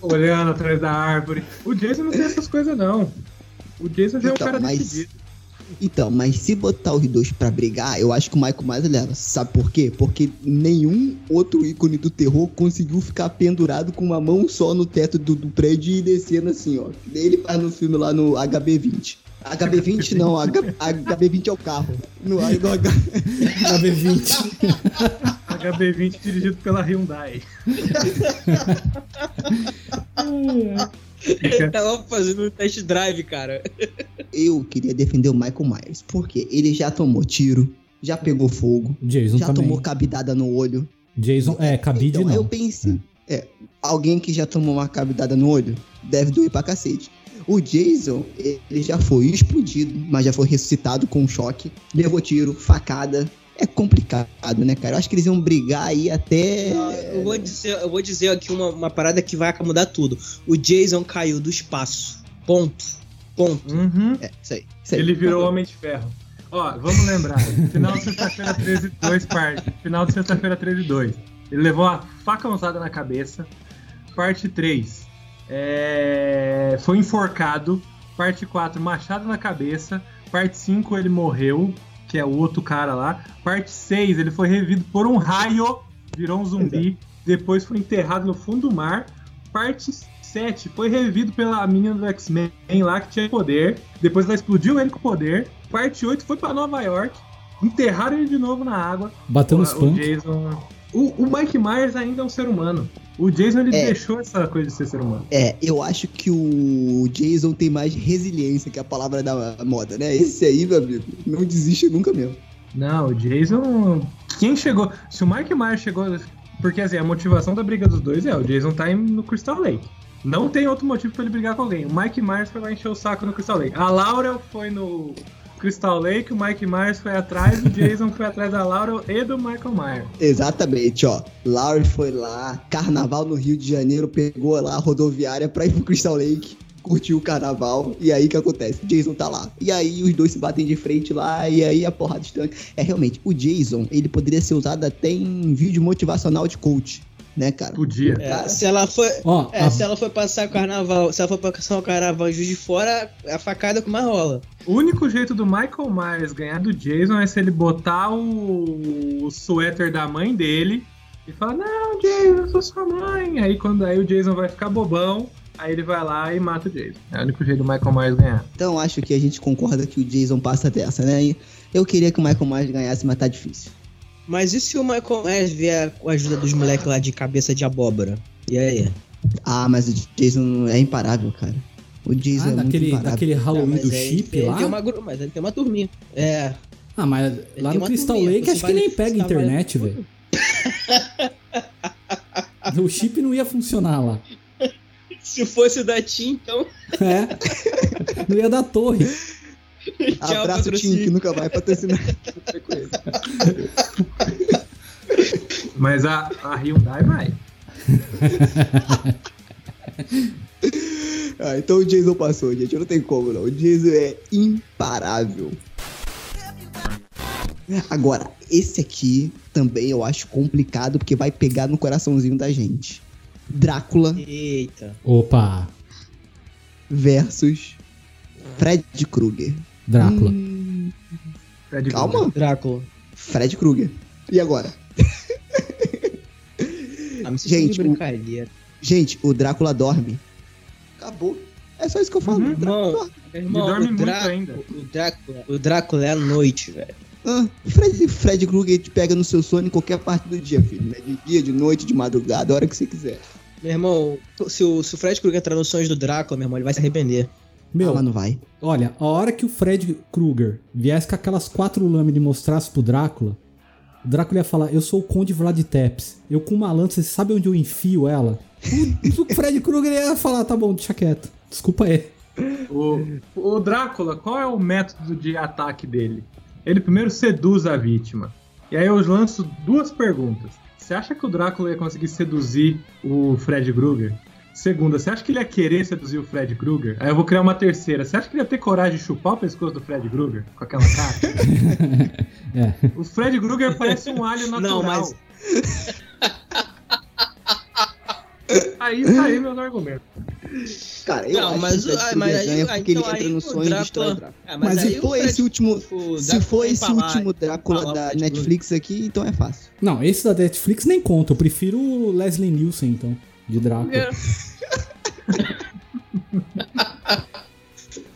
Speaker 7: olhando atrás da árvore. O Jason não tem essas coisas, não. O Jason já é um
Speaker 4: Então,
Speaker 7: cara
Speaker 4: mas-
Speaker 7: decidido.
Speaker 4: Então, mas se botar os dois pra brigar, eu acho que o Michael Myers leva. Sabe por quê? Porque nenhum outro ícone do terror conseguiu ficar pendurado com uma mão só no teto do, do prédio e descendo assim, ó. Ele faz no filme lá no HB20. HB20 não, H, HB20 é o carro. No, no H,
Speaker 5: Na B20.
Speaker 7: HB20 dirigido pela Hyundai. <laughs>
Speaker 6: Ele tava fazendo um test drive, cara.
Speaker 4: eu queria defender o Michael Myers. Porque ele já tomou tiro, já pegou fogo,
Speaker 5: Jason
Speaker 4: já
Speaker 5: também.
Speaker 4: tomou cabidada no olho.
Speaker 5: Jason, é, cabide
Speaker 4: Então, eu
Speaker 5: não.
Speaker 4: pensei, é, alguém que já tomou uma cabidada no olho deve doer pra cacete. O Jason, ele já foi explodido, mas já foi ressuscitado com um choque, levou tiro, facada. É complicado, né, cara? Eu acho que eles iam brigar aí até.
Speaker 6: Eu vou dizer, eu vou dizer aqui uma, uma parada que vai mudar tudo. O Jason caiu do espaço. Ponto. Ponto.
Speaker 7: Uhum.
Speaker 4: É, isso aí. Isso aí.
Speaker 7: Ele virou Homem de Ferro. Ó, vamos lembrar. Final de sexta-feira 13 2, parte. Final de sexta-feira 13 2. Ele levou a faca usada na cabeça. Parte 3. É, Foi enforcado. Parte 4, machado na cabeça. Parte 5, ele morreu. Que é o outro cara lá. Parte 6, ele foi revivido por um raio. Virou um zumbi. Depois foi enterrado no fundo do mar. Parte 7 foi revivido pela menina do X-Men lá que tinha poder. Depois ela explodiu ele com poder. Parte 8 foi pra Nova York. Enterraram ele de novo na água.
Speaker 5: Bateu nos
Speaker 7: o, o
Speaker 5: pancos.
Speaker 7: Jason. O, o Mike Myers ainda é um ser humano. O Jason ele
Speaker 4: É.
Speaker 7: deixou essa coisa de ser ser humano.
Speaker 4: É, eu acho que o Jason tem mais resiliência, que é a palavra da moda, né? Esse aí, meu amigo, não desiste nunca mesmo.
Speaker 7: Não, o Jason. Quem chegou. Se o Mike Myers chegou. Porque assim, a motivação da briga dos dois é: o Jason tá no Crystal Lake. Não tem outro motivo pra ele brigar com alguém. O Mike Myers foi lá encher o saco no Crystal Lake. A Laura foi no Crystal Lake, o Mike Myers foi atrás, o Jason foi atrás da Laura e do Michael Myers.
Speaker 4: Exatamente, ó. Laurie foi lá, carnaval no Rio de Janeiro, pegou lá a rodoviária pra ir pro Crystal Lake, curtiu o carnaval, e aí o que acontece? O Jason tá lá. E aí os dois se batem de frente lá, e aí a porrada estanca. É realmente, o Jason, ele poderia ser usado até em vídeo motivacional de coach. Né, cara?
Speaker 7: Podia.
Speaker 6: É, se ela for.
Speaker 5: Ó,
Speaker 6: É,
Speaker 5: a-
Speaker 6: se ela for passar o carnaval, se ela for passar o carnaval em Juiz de Fora, é a facada com mais rola.
Speaker 7: O único jeito do Michael Myers ganhar do Jason é se ele botar o, o suéter da mãe dele e falar, não, Jason, eu sou sua mãe. Aí quando aí o Jason vai ficar bobão, aí ele vai lá e mata o Jason. É o único jeito do Michael Myers ganhar.
Speaker 4: Então acho que a gente concorda que o Jason passa dessa, né? Eu queria que o Michael Myers ganhasse, mas tá difícil.
Speaker 6: Mas e se o Michael Myers vier com a ajuda dos moleques lá de cabeça de abóbora? E aí?
Speaker 4: Ah, mas o Jason é imparável, cara. O Jason
Speaker 5: Ah,
Speaker 4: é
Speaker 5: daquele,
Speaker 4: imparável.
Speaker 5: daquele Halloween do chip
Speaker 6: ele
Speaker 5: lá?
Speaker 6: Tem uma, mas ele tem uma turminha. É.
Speaker 5: Ah, mas
Speaker 6: tem
Speaker 5: lá no Crystal
Speaker 6: turminha,
Speaker 5: Lake acho que nem pega internet, velho. <laughs> o chip não ia funcionar lá.
Speaker 6: Se fosse da TIM, então.
Speaker 5: É. <laughs> Não ia dar torre. <laughs>
Speaker 6: Tchau,
Speaker 4: Abraço,
Speaker 6: patrocínio.
Speaker 4: Tim, que nunca vai patrocinar. <laughs>
Speaker 7: Mas a, a Hyundai vai. <laughs>
Speaker 4: ah, então o Jason passou, gente. Não tem como, não. O Jason é imparável. Agora, esse aqui também eu acho complicado, porque vai pegar no coraçãozinho da gente. Drácula
Speaker 6: Eita.
Speaker 5: Opa,
Speaker 4: versus Fred Krueger.
Speaker 5: Drácula.
Speaker 4: Hum,
Speaker 7: Fred
Speaker 4: calma.
Speaker 6: Drácula.
Speaker 4: Fred Krueger. E agora? <laughs>
Speaker 6: Ah,
Speaker 4: Gente,
Speaker 6: de brincadeira.
Speaker 4: Gente, o Drácula dorme. Acabou. É só isso que eu falo.
Speaker 7: Uhum.
Speaker 4: O Drácula
Speaker 6: Irmão,
Speaker 4: dorme.
Speaker 6: Irmão
Speaker 7: dorme
Speaker 6: o,
Speaker 7: muito
Speaker 6: Drá-
Speaker 7: ainda.
Speaker 6: o Drácula, o Drácula é à noite, velho.
Speaker 4: Ah, Fred, Fred Krueger te pega no seu sono em qualquer parte do dia, filho. Né? De dia, de noite, de madrugada, a hora que você quiser.
Speaker 6: Meu irmão, se o, se o Fred Krueger entrar nos sonhos do Drácula, meu irmão, ele vai se arrepender.
Speaker 5: Meu,
Speaker 4: mas não vai.
Speaker 5: olha, a hora que o Fred Krueger viesse com aquelas quatro lâminas e mostrasse pro Drácula, o Drácula ia falar, eu sou o Conde Vlad Tepes. Eu com uma lança, você sabe onde eu enfio ela? O, o Fred Krueger ia falar, tá bom, deixa quieto. Desculpa aí.
Speaker 7: O, o Drácula, qual é o método de ataque dele? Ele primeiro seduz a vítima. E aí eu lanço duas perguntas. Você acha que o Drácula ia conseguir seduzir o Fred Krueger? Segunda, você acha que ele ia querer seduzir o Fred Krueger? Aí eu vou criar uma terceira. Você acha que ele ia ter coragem de chupar o pescoço do Fred Krueger? Com aquela cara? <laughs>
Speaker 5: É.
Speaker 7: o Fred Krueger parece um alho natural.
Speaker 6: Não, mas- <laughs>
Speaker 7: Aí tá aí meus argumentos.
Speaker 4: Cara, eu
Speaker 6: Não,
Speaker 4: acho
Speaker 6: mas,
Speaker 4: que o Fred
Speaker 6: ah, mas
Speaker 4: ganha porque
Speaker 6: então
Speaker 4: ele entra no sonho e destrói o
Speaker 6: Drácula.
Speaker 4: Drácula.
Speaker 6: Ah,
Speaker 4: Mas,
Speaker 6: aí
Speaker 4: se for
Speaker 6: Fred-
Speaker 4: esse último... Se
Speaker 6: Drácula
Speaker 4: for esse
Speaker 6: falar-
Speaker 4: último Drácula
Speaker 6: falar
Speaker 4: da. Netflix aqui, então é fácil.
Speaker 5: Não, esse da Netflix nem conta. Eu prefiro o Leslie Nielsen, então, de Drácula.
Speaker 6: É.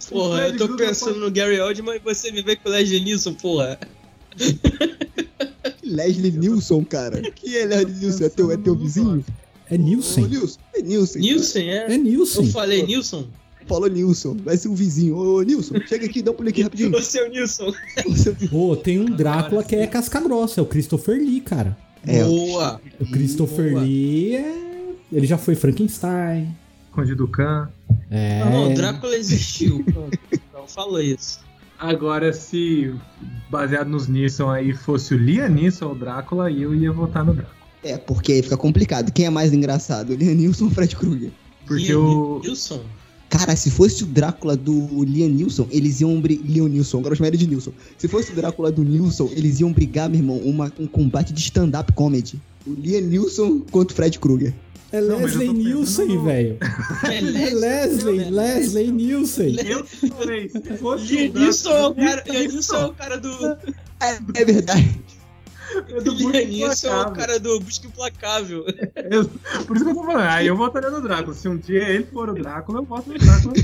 Speaker 6: Porra, eu tô pensando no Gary Oldman e você me vê com o Leslie Nielsen, porra. <laughs>
Speaker 4: Leslie Nilson, cara. <laughs> Que é Leslie Nilson? É teu, é teu vizinho?
Speaker 5: É
Speaker 4: Ô,
Speaker 5: Nielsen.
Speaker 4: Nilson. É Nilson.
Speaker 6: Nielsen, é?
Speaker 5: É Nielsen.
Speaker 6: Eu falei Nilson?
Speaker 4: Falou Nilson. Vai ser o vizinho. Ô, Nilson, chega aqui, dá um pulo aqui <laughs> rapidinho.
Speaker 6: Você é o Nilson.
Speaker 4: Você-
Speaker 5: Pô, tem um Drácula que é casca grossa, é o Christopher Lee, cara.
Speaker 4: É,
Speaker 6: Boa.
Speaker 5: O Christopher
Speaker 6: Boa.
Speaker 5: Lee é. Ele já foi Frankenstein.
Speaker 7: Conde Ducan.
Speaker 5: É.
Speaker 6: Não, o Drácula existiu. Pronto. Então, falou isso.
Speaker 7: Agora, se baseado nos Nisson aí fosse o Liam Neeson ou o Drácula, eu ia votar no Drácula.
Speaker 4: É, porque aí fica complicado. Quem é mais engraçado? Liam Nilson ou Fred Krueger?
Speaker 7: Porque
Speaker 6: Liam
Speaker 7: o.
Speaker 6: Nilson?
Speaker 4: Cara, se fosse o Drácula do Liam Nilson, eles iam brigar. Liam Nilson, agora eu chamo ele de Nilson. Se fosse o Drácula do Nilson, eles iam brigar, meu irmão, uma, um combate de stand-up comedy. O Liam Nilson contra o Fred Krueger.
Speaker 5: É
Speaker 7: Não,
Speaker 5: Leslie Nielsen, velho. <laughs>
Speaker 6: É
Speaker 5: É Leslie, Leslie Nielsen.
Speaker 7: Eu falei, se fosse
Speaker 6: é o cara, é o cara do.
Speaker 4: É, é verdade.
Speaker 7: É do
Speaker 6: Nilson é o cara do Busca Implacável.
Speaker 7: Eu- Por isso que eu tô falando, aí eu votaria no Drácula. Se um dia ele for o Drácula, eu voto no Drácula.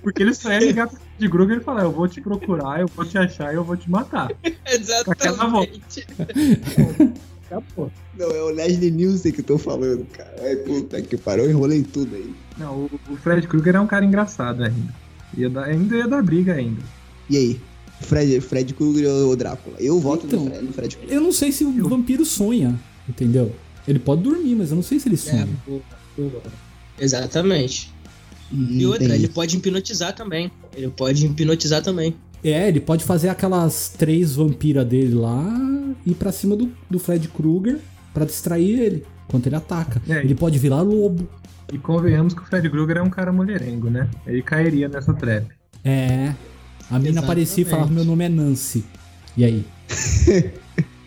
Speaker 7: Porque ele só ia ligar pro de Kruger e falar: Eu vou te procurar, eu vou te achar e eu vou te matar. <laughs>
Speaker 6: Exatamente. <laughs>
Speaker 7: Acabou.
Speaker 4: Não, é o Leslie Nielsen que eu tô falando, cara. Ai, puta que pariu, eu enrolei tudo aí.
Speaker 7: Não, o, Fred Krueger é um cara engraçado ainda. Ia dar, ainda ia dar briga ainda.
Speaker 4: E aí? Fred, Fred Krueger ou Drácula? Eu voto
Speaker 5: Então.
Speaker 4: no, Fred, no Fred Krueger.
Speaker 5: Eu não sei se o vampiro sonha, entendeu? Ele pode dormir, mas eu não sei se ele
Speaker 6: É,
Speaker 5: sonha.
Speaker 6: boa. Exatamente.
Speaker 4: Hum,
Speaker 6: E outra, ele pode hipnotizar também. Ele pode hipnotizar também.
Speaker 5: É, ele pode fazer aquelas três vampiras dele lá e ir pra cima do, do Fred Krueger pra distrair ele enquanto ele ataca.
Speaker 7: Aí?
Speaker 5: Ele pode virar lobo.
Speaker 7: E convenhamos que o Fred Krueger é um cara mulherengo, né? Ele cairia nessa trap.
Speaker 5: É. A mina aparecia e falava: Meu nome é Nancy. E aí? <laughs>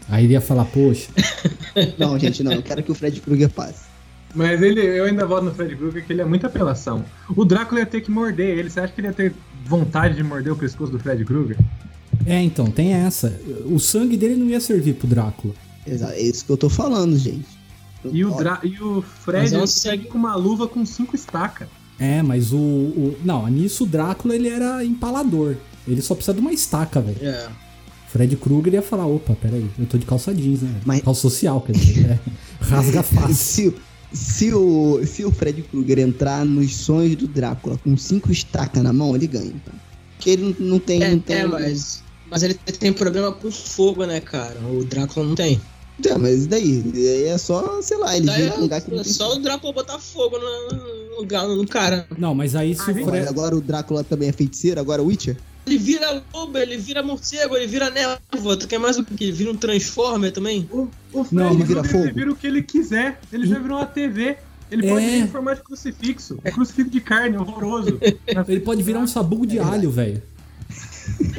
Speaker 5: Aí ele ia falar, poxa, <laughs>
Speaker 4: Não, gente, não. Eu quero que o Fred Krueger passe.
Speaker 7: Mas ele, eu ainda voto no Fred Krueger que ele é muita apelação. O Drácula ia ter que morder ele. Você acha que ele ia ter vontade de morder o pescoço do Fred Krueger?
Speaker 5: é, então, tem essa. O sangue dele não ia servir pro Drácula.
Speaker 4: Exato, é isso que eu tô falando, gente.
Speaker 7: E o,
Speaker 4: Ó,
Speaker 7: Drá- e o Fred
Speaker 6: é um
Speaker 7: ele
Speaker 6: sangue-
Speaker 7: com uma luva com cinco estacas.
Speaker 5: É, mas o, o. Não, nisso o Drácula ele era empalador. Ele só precisa de uma estaca, velho.
Speaker 6: É.
Speaker 5: Fred Krueger ia falar, opa, peraí, eu tô de calça jeans, né?
Speaker 4: Mas-
Speaker 5: Calça social, quer dizer, é. <laughs> Rasga fácil.
Speaker 4: Se, se, o, se o Fred Krueger entrar nos sonhos do Drácula com cinco estacas na mão, ele ganha. Então. Porque ele não, não tem.
Speaker 6: É,
Speaker 4: não tem
Speaker 6: é, mas, mas ele tem problema com fogo, né, cara? O Drácula não tem.
Speaker 4: É, mas daí? Daí é só, sei lá, ele
Speaker 6: Daí
Speaker 4: vira pra um lugar que
Speaker 6: é só o Drácula botar fogo no, no, no cara.
Speaker 5: Não, mas aí se
Speaker 7: Ah,
Speaker 5: o
Speaker 4: Mas
Speaker 5: Fred.
Speaker 4: agora o Drácula também é feiticeiro, agora o Witcher?
Speaker 6: Ele vira lobo, ele vira morcego, ele vira névoa. Tu quer mais o que? Ele vira um Transformer também?
Speaker 7: O, o Fred
Speaker 5: Não,
Speaker 4: mas vira fogo.
Speaker 7: ele vira o que ele quiser. Ele já virou uma TV. Ele pode
Speaker 5: É.
Speaker 7: vir em formato de crucifixo. Um crucifixo de carne, horroroso. <laughs>
Speaker 5: Ele pode virar um sabugo de alho, velho. <laughs>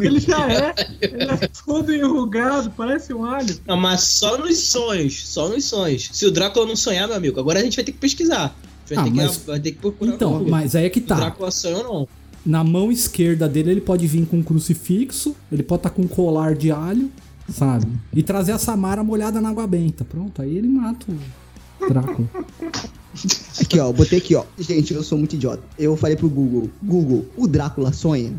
Speaker 7: Ele já é. Ele é todo enrugado, parece um alho.
Speaker 6: Não, mas só nos sonhos. Só nos sonhos. Se o Drácula não sonhar, meu amigo, agora a gente vai ter que pesquisar. Vai,
Speaker 5: Ah,
Speaker 6: ter,
Speaker 5: mas-
Speaker 6: que, vai ter que procurar.
Speaker 5: Então,
Speaker 6: ver
Speaker 5: mas aí é que tá.
Speaker 6: Drácula sonha ou não.
Speaker 5: Na mão esquerda dele ele pode vir com um crucifixo, ele pode estar com um colar de alho, sabe? E trazer a Samara molhada na água benta. Pronto, aí ele mata o Drácula. <laughs>
Speaker 4: Aqui, ó, botei aqui, ó. Gente, eu sou muito idiota. Eu falei pro Google, Google, o Drácula sonha?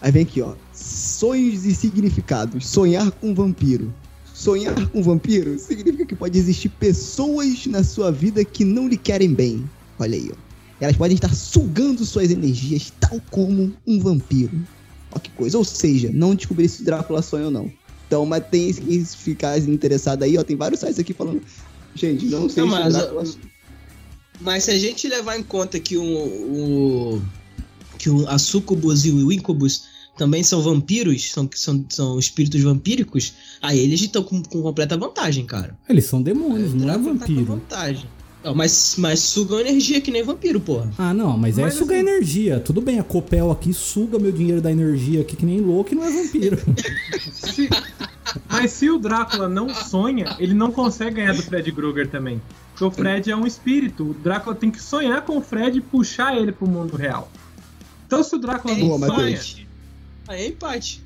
Speaker 4: Aí vem aqui, ó. Sonhos e significados. Sonhar com vampiro. Sonhar com vampiro significa que pode existir pessoas na sua vida que não lhe querem bem. Olha aí, ó. Elas podem estar sugando suas energias, tal como um vampiro. Ó que coisa. Ou seja, não descobri se o Drácula sonha ou não. Então, mas tem que ficar interessado aí, ó. Tem vários sites aqui falando. Gente, não sei
Speaker 6: Não,
Speaker 4: se
Speaker 6: mas,
Speaker 4: Drácula
Speaker 6: Mas se a gente levar em conta que o, o que o, a Sucubus e o Incubus também são vampiros, são, são, são espíritos vampíricos, aí eles estão com, com completa vantagem, cara.
Speaker 5: Eles são demônios, não é
Speaker 6: Drácula tá com
Speaker 5: vampiro.
Speaker 6: vantagem. Não, mas, mas sugam energia que nem vampiro, porra.
Speaker 5: Ah, não, mas, é
Speaker 7: Mas
Speaker 5: sugar
Speaker 7: assim-
Speaker 5: energia. Tudo bem, a Copel aqui suga meu dinheiro da energia aqui que nem louco e não é vampiro. <laughs>
Speaker 7: Se- mas se o Drácula não sonha, ele não consegue ganhar do Fred Krueger também. Porque o Fred é um espírito. O Drácula tem que sonhar com o Fred e puxar ele pro mundo real. Então se o Drácula
Speaker 6: É
Speaker 7: não
Speaker 4: Boa,
Speaker 7: sonha.
Speaker 6: Aí é empate.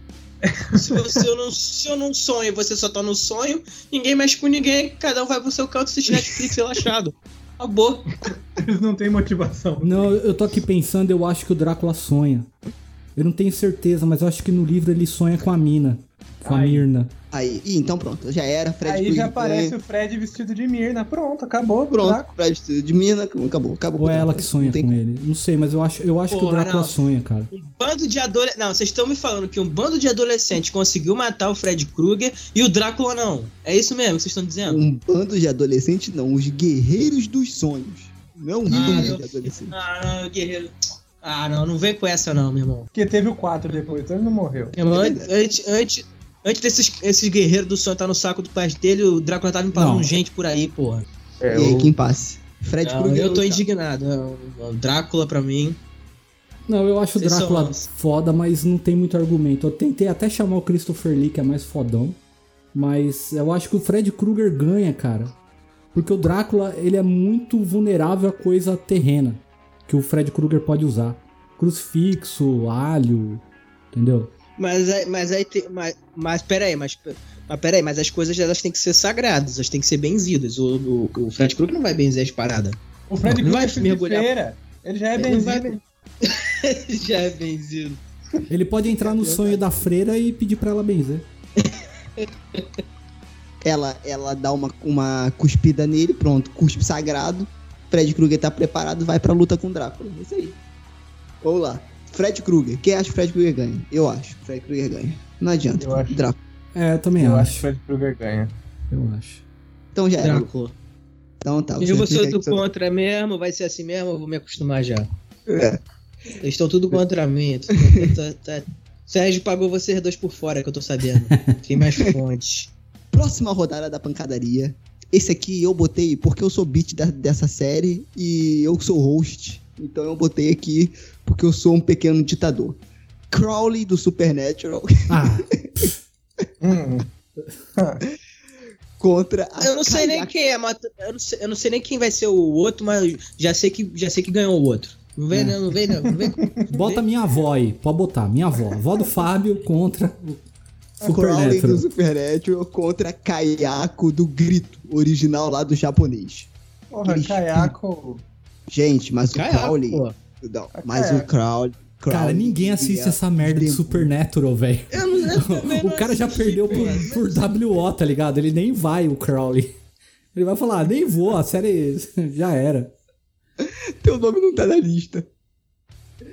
Speaker 6: se, você, <laughs> eu não, se eu não sonho e você só tá no sonho, ninguém mexe com ninguém, cada um vai pro seu canto assistir Netflix <laughs> relaxado. Acabou.
Speaker 7: eles não têm motivação.
Speaker 5: não, eu tô aqui pensando, eu acho que o Drácula sonha. Eu não tenho certeza, mas eu acho que no livro ele sonha com a mina. Com a
Speaker 7: Ai.
Speaker 5: Mirna.
Speaker 4: Aí, ih, então pronto, já era, Fred
Speaker 7: Aí já aparece o Fred vestido de Mirna. Pronto, acabou.
Speaker 4: Pronto,
Speaker 7: Drácula.
Speaker 4: Fred de mina, acabou, acabou.
Speaker 5: Ou é ela que sonha com ele? Não sei, mas eu acho, eu acho que o
Speaker 6: Porra,
Speaker 5: Drácula
Speaker 6: não.
Speaker 5: sonha, cara.
Speaker 6: Um bando de adolescentes. Não, vocês estão me falando que um bando de adolescentes conseguiu matar o Fred Krueger e o Drácula não. É isso mesmo que vocês estão dizendo?
Speaker 4: Um bando de adolescentes, não, os guerreiros dos sonhos. Não um
Speaker 6: Ah,
Speaker 4: bando
Speaker 6: eu-
Speaker 4: de adolescentes.
Speaker 6: Ah, não, guerreiro. Ah, não, não vem com essa não, meu irmão.
Speaker 7: Porque teve o 4 depois, então ele não morreu.
Speaker 6: Meu irmão, antes, antes, antes desses esses guerreiros do sonho estar no saco do pai dele, o Drácula tava empalando
Speaker 5: Não.
Speaker 6: gente por aí, porra.
Speaker 4: e aí, quem passe? Fred
Speaker 6: Não,
Speaker 4: Krueger.
Speaker 6: eu tô indignado. Não, O Drácula pra mim.
Speaker 5: Não, eu acho o Drácula
Speaker 6: são-
Speaker 5: foda, mas não tem muito argumento. Eu tentei até chamar o Christopher Lee, que é mais fodão. Mas eu acho que o Fred Krueger ganha, cara. Porque o Drácula, ele é muito vulnerável a coisa terrena. Que o Fred Krueger pode usar. Crucifixo, alho, entendeu?
Speaker 6: Mas, aí- mas aí tem. Mas, mas peraí, mas. Mas peraí, mas as coisas elas têm que ser sagradas, elas têm que ser benzidas. O, o, o Fred Krueger não vai benzer as paradas.
Speaker 7: O Fred
Speaker 6: vai
Speaker 7: Krueger é de
Speaker 6: mergulhar.
Speaker 7: feira. Ele já é
Speaker 6: Ele vai
Speaker 7: benzido. <laughs>
Speaker 6: Já é benzido.
Speaker 5: Ele pode entrar no sonho da freira e pedir pra ela benzer. <laughs>
Speaker 4: Ela, ela dá uma, uma cuspida nele, pronto, cuspe sagrado. Fred Krueger tá preparado, vai pra luta com o Drácula. É isso aí. Vamos lá. Fred Krueger. Quem acha que Fred Krueger ganha? Eu acho. Fred Krueger ganha. Não adianta.
Speaker 7: Eu acho.
Speaker 4: Drácula.
Speaker 5: É, eu também
Speaker 7: Eu acho que
Speaker 5: acho.
Speaker 7: o Fred Krueger ganha.
Speaker 5: Eu acho.
Speaker 4: Então já era.
Speaker 6: Drácula.
Speaker 4: Então tá.
Speaker 6: Eu vou
Speaker 4: você
Speaker 6: ser do contra mesmo, vai ser assim mesmo, eu vou me acostumar já.
Speaker 4: É.
Speaker 6: Eles estão tudo contra mim. tu- tu- tá- Sérgio pagou vocês dois por fora, que eu tô sabendo. Tem mais fontes.
Speaker 4: Próxima rodada da pancadaria. Esse aqui eu botei porque eu sou beat da- dessa série e eu sou host. Então eu botei aqui porque eu sou um pequeno ditador. Crowley do Supernatural.
Speaker 5: Ah, <laughs>
Speaker 7: Hum,
Speaker 4: Contra a
Speaker 6: Eu não sei nem
Speaker 4: Kayako.
Speaker 6: quem é, mas eu não sei, eu não sei nem quem vai ser o outro, mas já sei que, já sei que ganhou o outro. Não vem, não, não vem, não. não vem.
Speaker 5: Bota minha avó aí, pode botar, minha avó. Avó do Fábio contra o
Speaker 4: Crowley do
Speaker 5: Supernatural.
Speaker 4: Contra Kayako do Grito, original lá do japonês.
Speaker 7: Porra, Kayako.
Speaker 4: Gente, mas o
Speaker 6: Caiaco,
Speaker 4: Crowley.
Speaker 6: pô.
Speaker 4: Não, mas
Speaker 7: Kayako.
Speaker 4: o Crowley.
Speaker 5: Cara, ninguém assiste
Speaker 4: é
Speaker 5: essa merda de. Supernatural, velho. <laughs> O cara já perdeu por, por WO, tá ligado? Ele nem vai, o Crowley. Ele vai falar, "Ah, nem vou, a série <laughs> já era.
Speaker 4: Teu nome não tá na lista.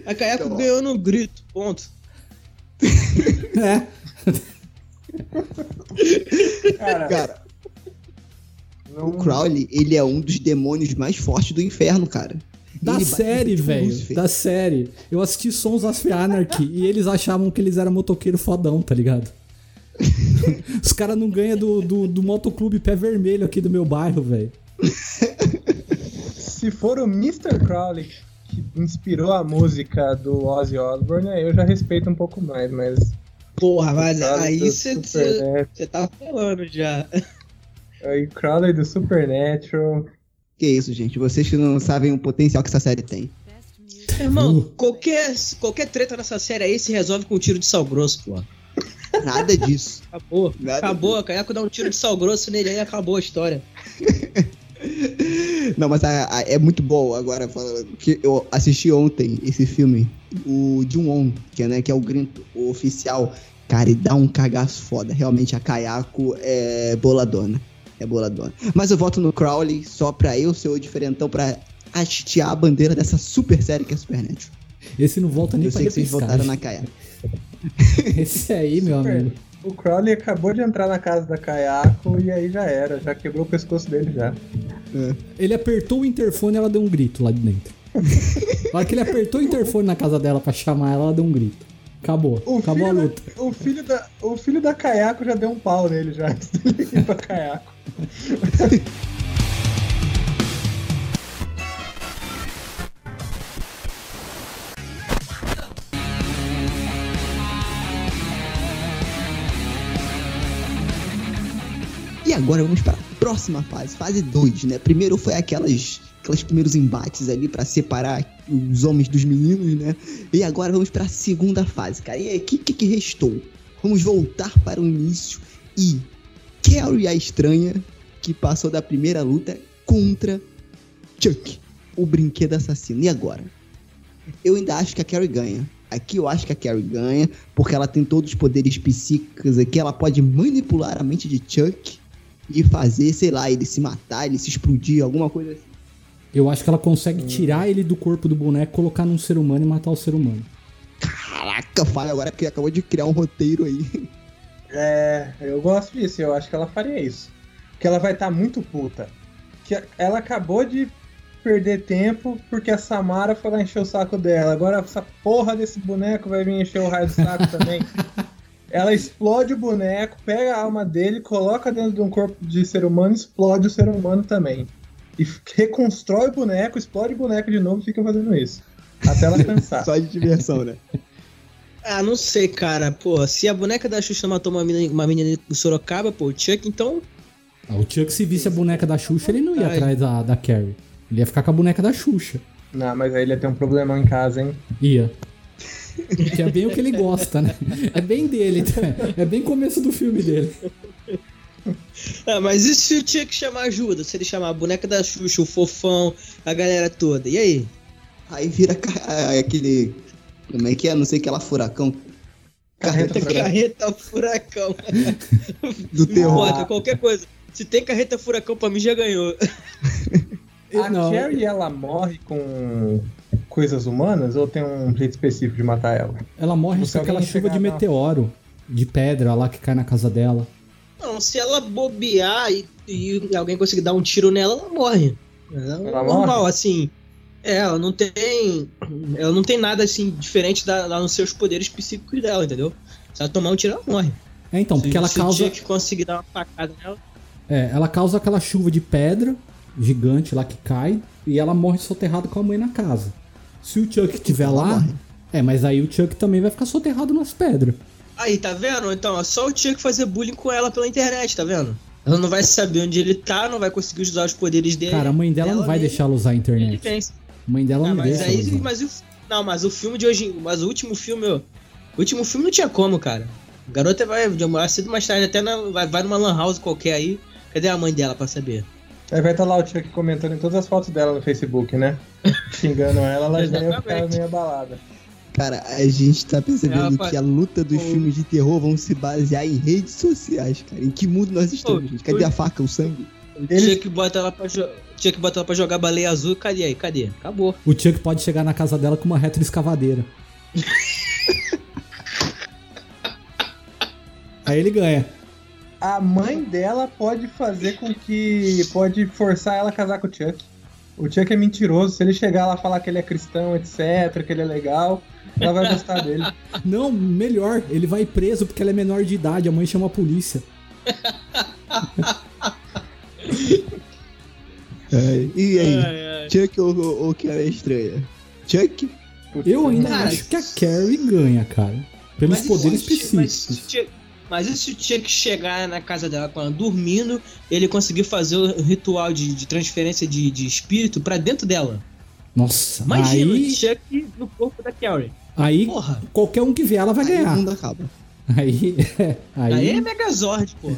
Speaker 6: A Kayako
Speaker 4: Então,
Speaker 6: ganhou no grito, ponto. <laughs>
Speaker 5: É.
Speaker 7: Cara,
Speaker 4: Cara,
Speaker 7: não-
Speaker 4: o Crowley, ele é um dos demônios mais fortes do inferno, cara.
Speaker 5: Da
Speaker 4: Ele
Speaker 5: série, velho. Da série. Eu assisti Sons of Anarchy e eles achavam que eles eram motoqueiro fodão, tá ligado? <laughs> Os caras não ganham do, do, do motoclube pé vermelho aqui do meu bairro, velho.
Speaker 7: Se for o Mr. Crowley que inspirou a música do Ozzy Osbourne, aí eu já respeito um pouco mais, mas.
Speaker 6: Porra, mas aí você tá falando já.
Speaker 7: Aí Crowley do Supernatural.
Speaker 4: Que isso, gente. Vocês que não sabem o potencial que essa série tem.
Speaker 6: Irmão, qualquer, qualquer treta nessa série aí se resolve com um tiro de sal grosso, pô.
Speaker 4: Nada disso.
Speaker 6: Acabou.
Speaker 4: Nada
Speaker 6: acabou. A Kayako dá um tiro de sal grosso nele aí e acabou a história. <laughs>
Speaker 4: Não, mas a- a- é muito bom agora falando que eu assisti ontem esse filme, o Jun-On, que é, né, que é o grito o oficial. Cara, e dá um cagaço foda. Realmente a Kayako é boladona. É boladona. Mas eu voto no Crowley só pra eu ser o diferentão pra hastear a bandeira dessa super série que é Supernatural.
Speaker 5: Esse não volta nem
Speaker 4: Eu
Speaker 5: pra
Speaker 4: sei que vocês votaram na. Kayako. <laughs>
Speaker 5: Esse aí, meu
Speaker 7: Super.
Speaker 5: amigo.
Speaker 7: O Crowley acabou de entrar na casa da Kayako e aí já era, já quebrou o pescoço dele já.
Speaker 5: Ele apertou o interfone e ela deu um grito lá de dentro. <laughs> Na hora que ele apertou o interfone na casa dela pra chamar ela, ela deu um grito. Acabou.
Speaker 7: O
Speaker 5: Acabou a
Speaker 7: filho,
Speaker 5: luta.
Speaker 7: Da, o, filho da, o filho da Kayako já deu um pau nele já, <laughs> antes dele ir pra Kayako.
Speaker 4: E agora vamos para a próxima fase, fase 2, né? Primeiro foi aquelas aqueles primeiros embates ali pra separar os homens dos meninos, né? E agora vamos para a segunda fase, cara. E aí, o que, que que restou? Vamos voltar para o início e Carrie a estranha que passou da primeira luta contra Chuck, o brinquedo assassino. E agora? Eu ainda acho que a Carrie ganha. Aqui eu acho que a Carrie ganha, porque ela tem todos os poderes psíquicos aqui. Ela pode manipular a mente de Chuck e fazer, sei lá, ele se matar, ele se explodir, alguma coisa assim.
Speaker 5: Eu acho que ela consegue tirar ele do corpo do boneco, colocar num ser humano e matar o ser humano.
Speaker 4: Caraca, fala agora que acabou de criar um roteiro aí.
Speaker 7: É, eu gosto disso, eu acho que ela faria isso. Porque ela vai estar muito puta. Que ela acabou de perder tempo porque a Samara foi lá encher o saco dela. Agora essa porra desse boneco vai vir encher o raio do saco <laughs> também. Ela explode o boneco, pega a alma dele, coloca dentro de um corpo de ser humano e explode o ser humano também. E <laughs> reconstrói o boneco, explode o boneco de novo e fica fazendo isso. Até ela cansar. <laughs>
Speaker 4: Só de diversão, né?
Speaker 6: Ah, não sei, cara. Pô, se a boneca da Xuxa matou uma menina, uma menina do Sorocaba, pô, o Chuck, então.
Speaker 5: Ah, O Chuck, se visse a boneca da Xuxa, ele não ia
Speaker 6: Ai.
Speaker 5: atrás da, da Carrie. Ele ia ficar com a boneca da Xuxa.
Speaker 7: Não, mas aí ele ia ter um problemão em casa, hein?
Speaker 5: Ia. Que é bem o que ele gosta, né? É bem dele, tá? <laughs> é bem começo do filme dele.
Speaker 6: Ah, mas e se o Chuck chamar ajuda? Se ele chamar a boneca da Xuxa, o fofão, a galera toda? E aí?
Speaker 4: Aí vira aquele. Como é que é? Não sei que lá furacão.
Speaker 7: Carreta furacão.
Speaker 6: Carreta furacão. <laughs>
Speaker 4: do terror.
Speaker 6: importa, qualquer coisa. Se tem carreta furacão, pra mim já ganhou. <laughs>
Speaker 7: A
Speaker 5: Não.
Speaker 7: Carrie, ela morre com coisas humanas ou tem um jeito específico de matar ela?
Speaker 5: Ela morre com aquela chuva de meteoro, de pedra lá que cai na casa dela.
Speaker 6: Não, se ela bobear e, e alguém conseguir dar um tiro nela, ela morre. É
Speaker 7: Ela
Speaker 6: normal,
Speaker 7: morre?
Speaker 6: assim. É, ela não tem. Ela não tem nada assim diferente da, lá nos seus poderes psíquicos dela, entendeu? Se ela tomar um tiro, ela morre.
Speaker 5: É, então, porque
Speaker 6: se,
Speaker 5: ela
Speaker 6: se
Speaker 5: causa.
Speaker 6: o Chuck conseguir dar uma facada nela.
Speaker 5: É, ela causa aquela chuva de pedra gigante lá que cai e ela morre soterrada com a mãe na casa. Se o Chuck estiver
Speaker 4: ela
Speaker 5: lá.
Speaker 4: morre.
Speaker 5: É, mas aí o Chuck também vai ficar soterrado nas pedras.
Speaker 6: Aí, tá vendo? Então, é só o Chuck fazer bullying com ela pela internet, tá vendo? Ela não vai saber onde ele tá, não vai conseguir usar os poderes dele.
Speaker 5: Cara, a mãe dela não vai
Speaker 6: mesmo.
Speaker 5: deixar ela usar a
Speaker 6: Ele
Speaker 5: internet.
Speaker 6: pensa.
Speaker 5: A mãe dela
Speaker 6: Ah,
Speaker 5: não
Speaker 6: mas
Speaker 5: deixa
Speaker 6: aí,
Speaker 5: usar.
Speaker 6: mas o, não, mas o filme de hoje, mas o último filme, ó, o último filme não tinha como, cara. A garota vai demorar cedo mais tarde, até na- vai, vai numa lan house qualquer aí. Cadê a mãe dela pra saber?
Speaker 7: Aí vai estar lá o Chuck comentando em todas as fotos dela no Facebook, né? <laughs> Xingando ela, ela já ia ficar meio abalada.
Speaker 4: Cara, a gente tá percebendo
Speaker 6: fa-
Speaker 4: que a luta dos
Speaker 6: o-
Speaker 4: filmes de terror vão se basear em redes sociais, cara. Em que mundo nós estamos,
Speaker 6: Ô,
Speaker 4: gente? Cadê a faca, o sangue?
Speaker 6: O
Speaker 7: Ele-
Speaker 6: Chuck bota ela pra jo- Chuck bota ela pra jogar baleia azul, cadê aí? Cadê? Acabou.
Speaker 5: O Chuck pode chegar na casa dela com uma retroescavadeira. <laughs> Aí ele ganha.
Speaker 7: A mãe dela pode fazer com que. pode forçar ela a casar com o Chuck. O Chuck é mentiroso. Se ele chegar lá e falar que ele é cristão, etc., que ele é legal, ela vai gostar dele.
Speaker 5: Não, melhor, ele vai preso porque ela é menor de idade, a mãe chama a polícia. <laughs>
Speaker 4: É, e aí?
Speaker 6: Ai, ai.
Speaker 4: Chuck ou, ou, ou que é estranha? Chuck?
Speaker 5: Eu ainda
Speaker 6: Cara,
Speaker 5: acho que a Carrie ganha, cara. Pelos
Speaker 6: Mas
Speaker 5: poderes específicos.
Speaker 6: Mas e se o Chuck chegar na casa dela com ela dormindo, ele conseguir fazer o ritual de, de transferência de, de espírito pra dentro dela?
Speaker 5: Nossa,
Speaker 6: Imagina
Speaker 5: aí,
Speaker 6: o Chuck no corpo da Carrie.
Speaker 5: Aí
Speaker 6: Porra,
Speaker 5: qualquer um que vier ela vai
Speaker 4: Aí o
Speaker 5: ganhar.
Speaker 4: mundo acaba.
Speaker 5: Aí, aí,
Speaker 6: aí é Megazord, porra.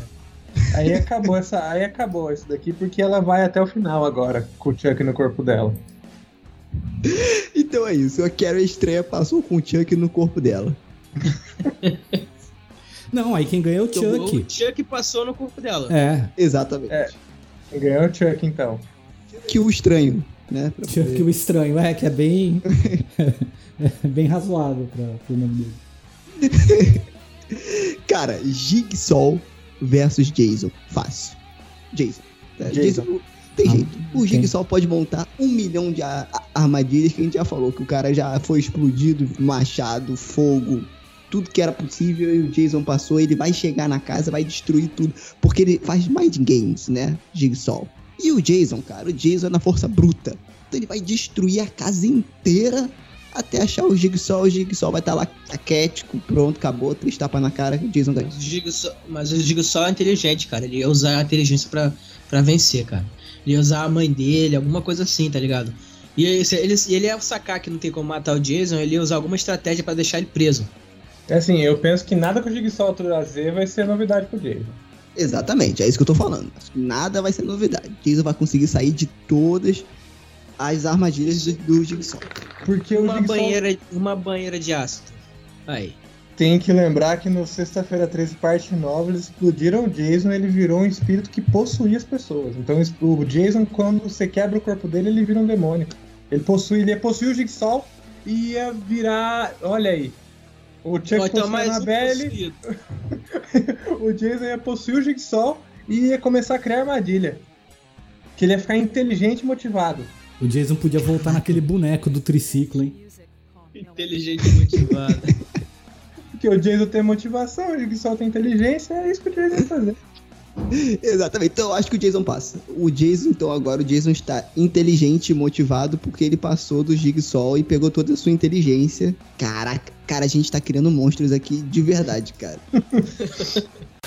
Speaker 7: Aí acabou essa. Aí acabou isso daqui, porque ela vai até o final agora, com o Chuck no corpo dela.
Speaker 4: Então é isso, a Carrie estranha passou com o Chuck no corpo dela. <laughs>
Speaker 5: Não, aí quem ganha é o
Speaker 6: Então,
Speaker 5: Chuck.
Speaker 6: O Chuck passou no corpo dela.
Speaker 5: É,
Speaker 4: Exatamente.
Speaker 7: É. Ganhou o Chuck então.
Speaker 4: Que o estranho, né?
Speaker 5: Chuck
Speaker 4: poder-
Speaker 5: o estranho, é, que é bem. <laughs> é <laughs> bem razoável pra, pro nome dele. <laughs>
Speaker 4: Cara, Jigsaw versus Jason. Fácil. Jason. Tá?
Speaker 7: Jason.
Speaker 4: Jason tem
Speaker 5: Ah,
Speaker 4: jeito. O
Speaker 5: tem.
Speaker 4: Jigsaw pode montar um milhão de armadilhas que a gente já falou, que o cara já foi explodido, machado, fogo, tudo que era possível e o Jason passou. Ele vai chegar na casa, vai destruir tudo, porque ele faz mind games, né? Jigsaw. E o Jason, cara, o Jason é na força bruta. Então ele vai destruir a casa inteira até achar o Jigsaw. O Jigsaw vai estar lá aquético, pronto, acabou, três tapas na cara, o Jason ganha.
Speaker 6: Mas o Jigsaw- é inteligente, cara. Ele ia usar a inteligência pra, pra vencer, cara. Ele ia usar a mãe dele, alguma coisa assim, tá ligado? E se ele, ele ia sacar que não tem como matar o Jason, ele ia usar alguma estratégia pra deixar ele preso.
Speaker 7: É assim, eu penso que nada que o Jigsaw trazer vai ser novidade pro Jason.
Speaker 4: Exatamente, é isso que eu tô falando. Acho que Nada vai ser novidade. Jason vai conseguir sair de todas as armadilhas do, do Jigsaw.
Speaker 7: Porque o
Speaker 6: Uma
Speaker 7: Jigsaw
Speaker 6: banheira, uma banheira de ácido. Aí.
Speaker 7: tem que lembrar que no Sexta-feira 13, parte 9, eles explodiram o Jason ele virou um espírito que possuía as pessoas. Então o Jason, quando você quebra o corpo dele, ele vira um demônio. Ele possui, ele ia possuir o Jigsaw e ia virar. Olha aí. O Chuck
Speaker 6: então
Speaker 7: possui a
Speaker 6: um
Speaker 7: Annabelle, <laughs> o Jason ia possuir o Jigsaw e ia começar a criar armadilha. Que ele ia ficar inteligente e motivado.
Speaker 5: O Jason podia voltar naquele boneco do triciclo, hein?
Speaker 6: Inteligente e motivado. <laughs>
Speaker 7: Porque o Jason tem motivação, o Jigsaw tem inteligência, é isso que o Jason fazer.
Speaker 4: Exatamente, então eu acho que o Jason passa. O Jason, então agora o Jason está inteligente e motivado porque ele passou do Jigsaw e pegou toda a sua inteligência. Caraca, cara, a gente tá criando monstros aqui de verdade, cara. <laughs>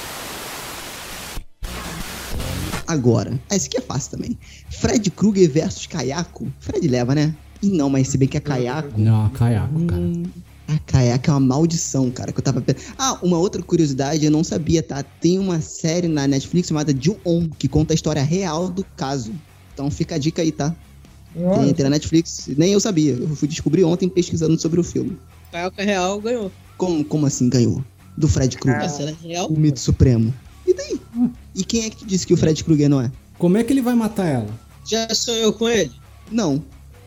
Speaker 4: Agora, esse aqui é fácil também. Fred Krueger versus Kayako. Fred leva, né? E não, mas se bem que é Kayako.
Speaker 5: Não, caiaco, cara.
Speaker 4: Hum, A Kayako é uma maldição, cara, que eu tava... Ah, uma outra curiosidade, eu não sabia, tá? Tem uma série na Netflix chamada Ju-On, que conta a história real do caso. Então fica a dica aí, tá? Tem, tem na Netflix, nem eu sabia. Eu fui descobrir ontem pesquisando sobre o filme.
Speaker 6: Caioca Real ganhou.
Speaker 4: Como, como assim ganhou? Do Fred Krueger,
Speaker 6: era real.
Speaker 4: o mito supremo. E daí? E quem é que te disse que o Fred Krueger não é?
Speaker 5: Como é que ele vai matar ela?
Speaker 6: Já sonhou com ele?
Speaker 4: Não,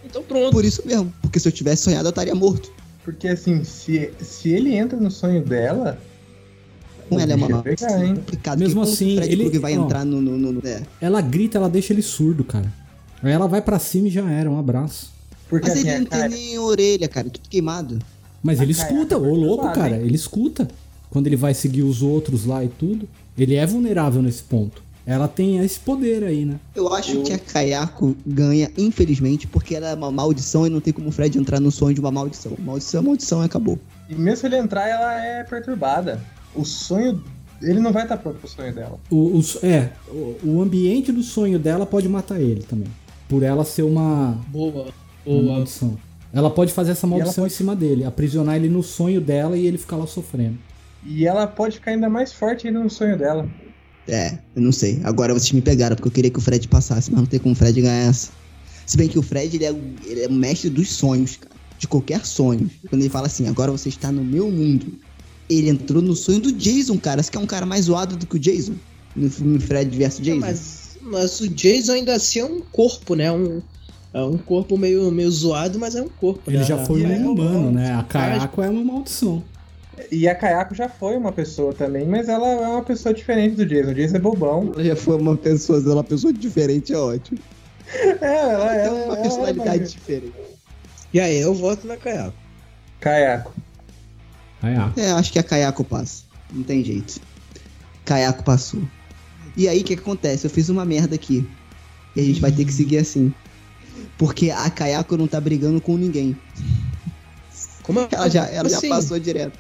Speaker 6: Então pronto.
Speaker 4: por isso mesmo. Porque se eu tivesse sonhado, eu estaria morto.
Speaker 7: Porque assim, se, se ele entra no sonho dela.
Speaker 4: Com ela é uma
Speaker 7: pegar, hein?
Speaker 4: complicado.
Speaker 5: Mesmo assim,
Speaker 4: o Fred
Speaker 5: ele-
Speaker 4: Krueger vai
Speaker 5: ó.
Speaker 4: entrar no... no, no, no- é.
Speaker 5: Ela grita, ela deixa ele surdo, cara. Aí ela vai pra cima e já era, um abraço.
Speaker 7: Porque
Speaker 4: Mas
Speaker 7: assim,
Speaker 4: ele
Speaker 7: a
Speaker 4: não tem
Speaker 7: cara,
Speaker 4: nem orelha, cara, tudo queimado.
Speaker 5: Mas ele
Speaker 7: A
Speaker 5: escuta,
Speaker 7: Kayako
Speaker 5: ô
Speaker 7: é
Speaker 5: louco,
Speaker 7: perturbada,
Speaker 5: cara.
Speaker 7: hein?
Speaker 5: Ele escuta. Quando ele vai seguir os outros lá e tudo. Ele é vulnerável nesse ponto. Ela tem esse poder aí, né?
Speaker 4: Eu acho que a Kayako ganha, infelizmente, porque ela é uma maldição e não tem como o Fred entrar no sonho de uma maldição. Maldição é maldição e acabou.
Speaker 7: E mesmo se ele entrar, ela é perturbada. O sonho. Ele não vai estar pronto pro sonho dela.
Speaker 5: O, o é, o, o ambiente do sonho dela pode matar ele também. Por ela ser uma,
Speaker 6: Boa.
Speaker 5: uma
Speaker 6: Boa.
Speaker 5: maldição. Ela pode fazer essa maldição
Speaker 7: pode-
Speaker 5: em cima dele, aprisionar ele no sonho dela e ele ficar lá sofrendo.
Speaker 7: E ela pode ficar ainda mais forte ainda no sonho dela.
Speaker 4: É, eu não sei. Agora vocês me pegaram, porque eu queria que o Fred passasse, mas não tem como o Fred ganhar essa. Se bem que o Fred, ele é, o- ele é o mestre dos sonhos, cara. De qualquer sonho. Quando ele fala assim, agora você está no meu mundo. Ele entrou no sonho do Jason, cara. Você quer um cara mais zoado do que o Jason? No filme Fred vs Jason?
Speaker 6: Mas, mas o Jason ainda assim é um corpo, né? Um, é um corpo meio, meio zoado, mas é um corpo.
Speaker 5: Ele
Speaker 6: né?
Speaker 5: já foi um humano, né? A Kayako é uma maldição.
Speaker 7: E a Kayako já foi uma pessoa também, mas ela é uma pessoa diferente do Jason. O Jason é bobão. <laughs>
Speaker 4: Ela já foi uma pessoa, ela é uma pessoa diferente, é ótimo.
Speaker 7: É, ela,
Speaker 4: Tem
Speaker 7: ela,
Speaker 4: uma
Speaker 7: ela
Speaker 4: personalidade
Speaker 7: é uma-
Speaker 4: diferente.
Speaker 6: E aí, eu voto na Kayako.
Speaker 7: Kayako.
Speaker 5: Kayako.
Speaker 4: É, acho que a Kayako passa. Não tem jeito. Kayako passou. E aí, o que, que acontece? Eu fiz uma merda aqui. E a gente vai ter que seguir assim. Porque a Kayako não tá brigando com ninguém.
Speaker 6: Como
Speaker 4: Ela já, ela já
Speaker 6: assim?
Speaker 4: passou direto.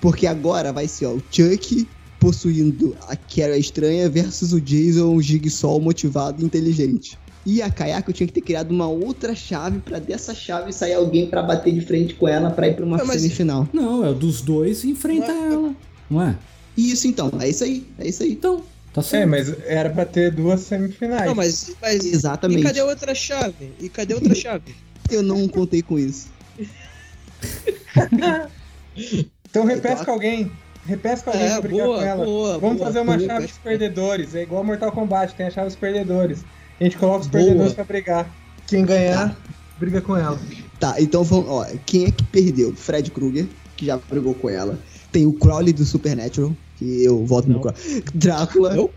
Speaker 4: Porque agora vai ser, ó, o Chuck possuindo a Carrie estranha versus o Jason, o Jigsaw motivado e inteligente. E a Kayako tinha que ter criado uma outra chave pra dessa chave sair alguém pra bater de frente com ela pra ir pra uma
Speaker 6: mas-
Speaker 4: semifinal.
Speaker 5: Não, é o dos dois enfrenta
Speaker 6: Não é-
Speaker 5: ela. Não é?
Speaker 4: Isso então, é isso aí, é isso aí.
Speaker 5: Então, tá
Speaker 7: É,
Speaker 5: certo.
Speaker 7: mas era pra ter duas semifinais.
Speaker 6: Não, mas, mas
Speaker 4: Exatamente.
Speaker 6: E cadê a outra chave? E cadê a outra <laughs> chave?
Speaker 4: Eu não contei com isso. <laughs>
Speaker 7: Então repesca alguém. Repesca alguém
Speaker 6: É,
Speaker 7: pra brigar
Speaker 6: boa,
Speaker 7: com ela.
Speaker 6: boa,
Speaker 7: Vamos
Speaker 6: boa,
Speaker 7: fazer uma
Speaker 6: boa,
Speaker 7: chave dos perdedores. É igual Mortal Kombat, tem a chave dos perdedores. A gente coloca os
Speaker 6: Boa.
Speaker 7: perdedores pra brigar. Quem ganhar, briga com ela.
Speaker 4: Tá, então vamos, ó, quem é que perdeu? Fred Krueger, que já brigou com ela. Tem o Crowley do Supernatural, que eu voto no
Speaker 6: Não.
Speaker 4: Crowley. Drácula,
Speaker 6: Eu?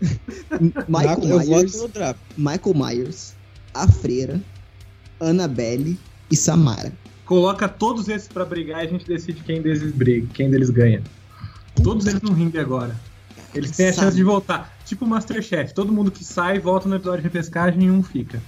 Speaker 6: <laughs>
Speaker 4: Michael
Speaker 6: eu voto
Speaker 4: Myers,
Speaker 6: no.
Speaker 4: Michael Myers, a Freira, Annabelle e Samara.
Speaker 7: Coloca todos esses pra brigar e a gente decide quem deles briga, quem deles ganha. Todos eles no ringue agora. Eles têm a chance de voltar. Tipo o Masterchef. Todo mundo que sai volta no episódio de repescagem e um fica.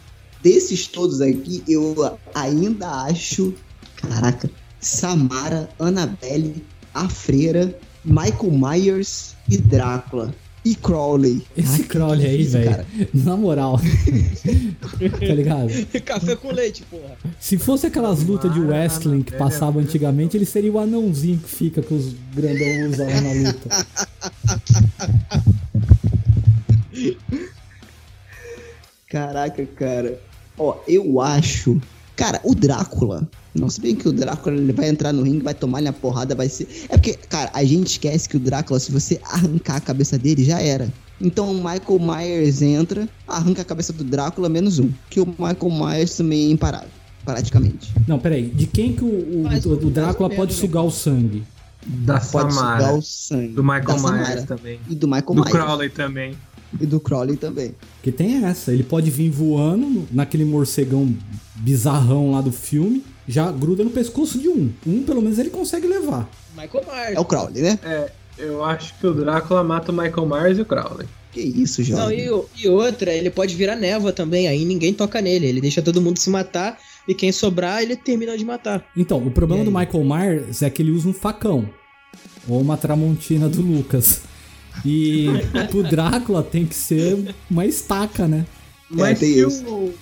Speaker 4: Desses todos aqui, eu ainda acho. Caraca, Samara, Annabelle, a Freira, Michael Myers e Drácula. E Crowley.
Speaker 5: Esse
Speaker 4: Caraca,
Speaker 5: Crowley aí, velho.
Speaker 4: cara.
Speaker 5: Na moral. <laughs> tá ligado?
Speaker 6: Café com leite, porra.
Speaker 5: Se fosse aquelas lutas de wrestling que passavam antigamente, ele seria o anãozinho que fica que os grandão usam lá na luta.
Speaker 4: Caraca, cara. Ó, eu acho. Cara, o Drácula. Não, se bem que o Drácula ele vai entrar no ringue, vai tomar na porrada, vai ser. É porque, cara, a gente esquece que o Drácula, se você arrancar a cabeça dele, já era. Então o Michael Myers entra, arranca a cabeça do Drácula, menos um. Que o Michael Myers também é imparável, praticamente.
Speaker 5: Não, peraí. De quem que o, o, o- o Drácula pode
Speaker 6: menos,
Speaker 5: sugar o sangue?
Speaker 7: Da
Speaker 4: Pode
Speaker 7: Samara.
Speaker 4: sugar o sangue.
Speaker 7: Do Michael
Speaker 4: da
Speaker 7: Myers
Speaker 4: Samara.
Speaker 7: também.
Speaker 4: E do Michael
Speaker 7: Do
Speaker 4: Myers.
Speaker 7: Crowley também.
Speaker 4: E do Crowley também.
Speaker 5: Porque tem essa. Ele pode vir voando naquele morcegão bizarrão lá do filme, já gruda no pescoço de um. Um, pelo menos, ele consegue levar.
Speaker 6: Michael Myers.
Speaker 4: É o Crowley, né?
Speaker 7: É, eu acho que o Drácula mata o Michael Myers e o Crowley.
Speaker 4: Que isso,
Speaker 6: Não,
Speaker 4: jovem.
Speaker 6: e, e outra, ele pode virar névoa também, aí ninguém toca nele. Ele deixa todo mundo se matar e quem sobrar, ele termina de matar.
Speaker 5: Então, o problema do? Michael Myers é que ele usa um facão. Ou uma tramontina do Lucas. E <laughs> pro Drácula tem que ser uma estaca, né?
Speaker 7: Mas
Speaker 4: tem
Speaker 7: se,
Speaker 4: isso.
Speaker 7: o,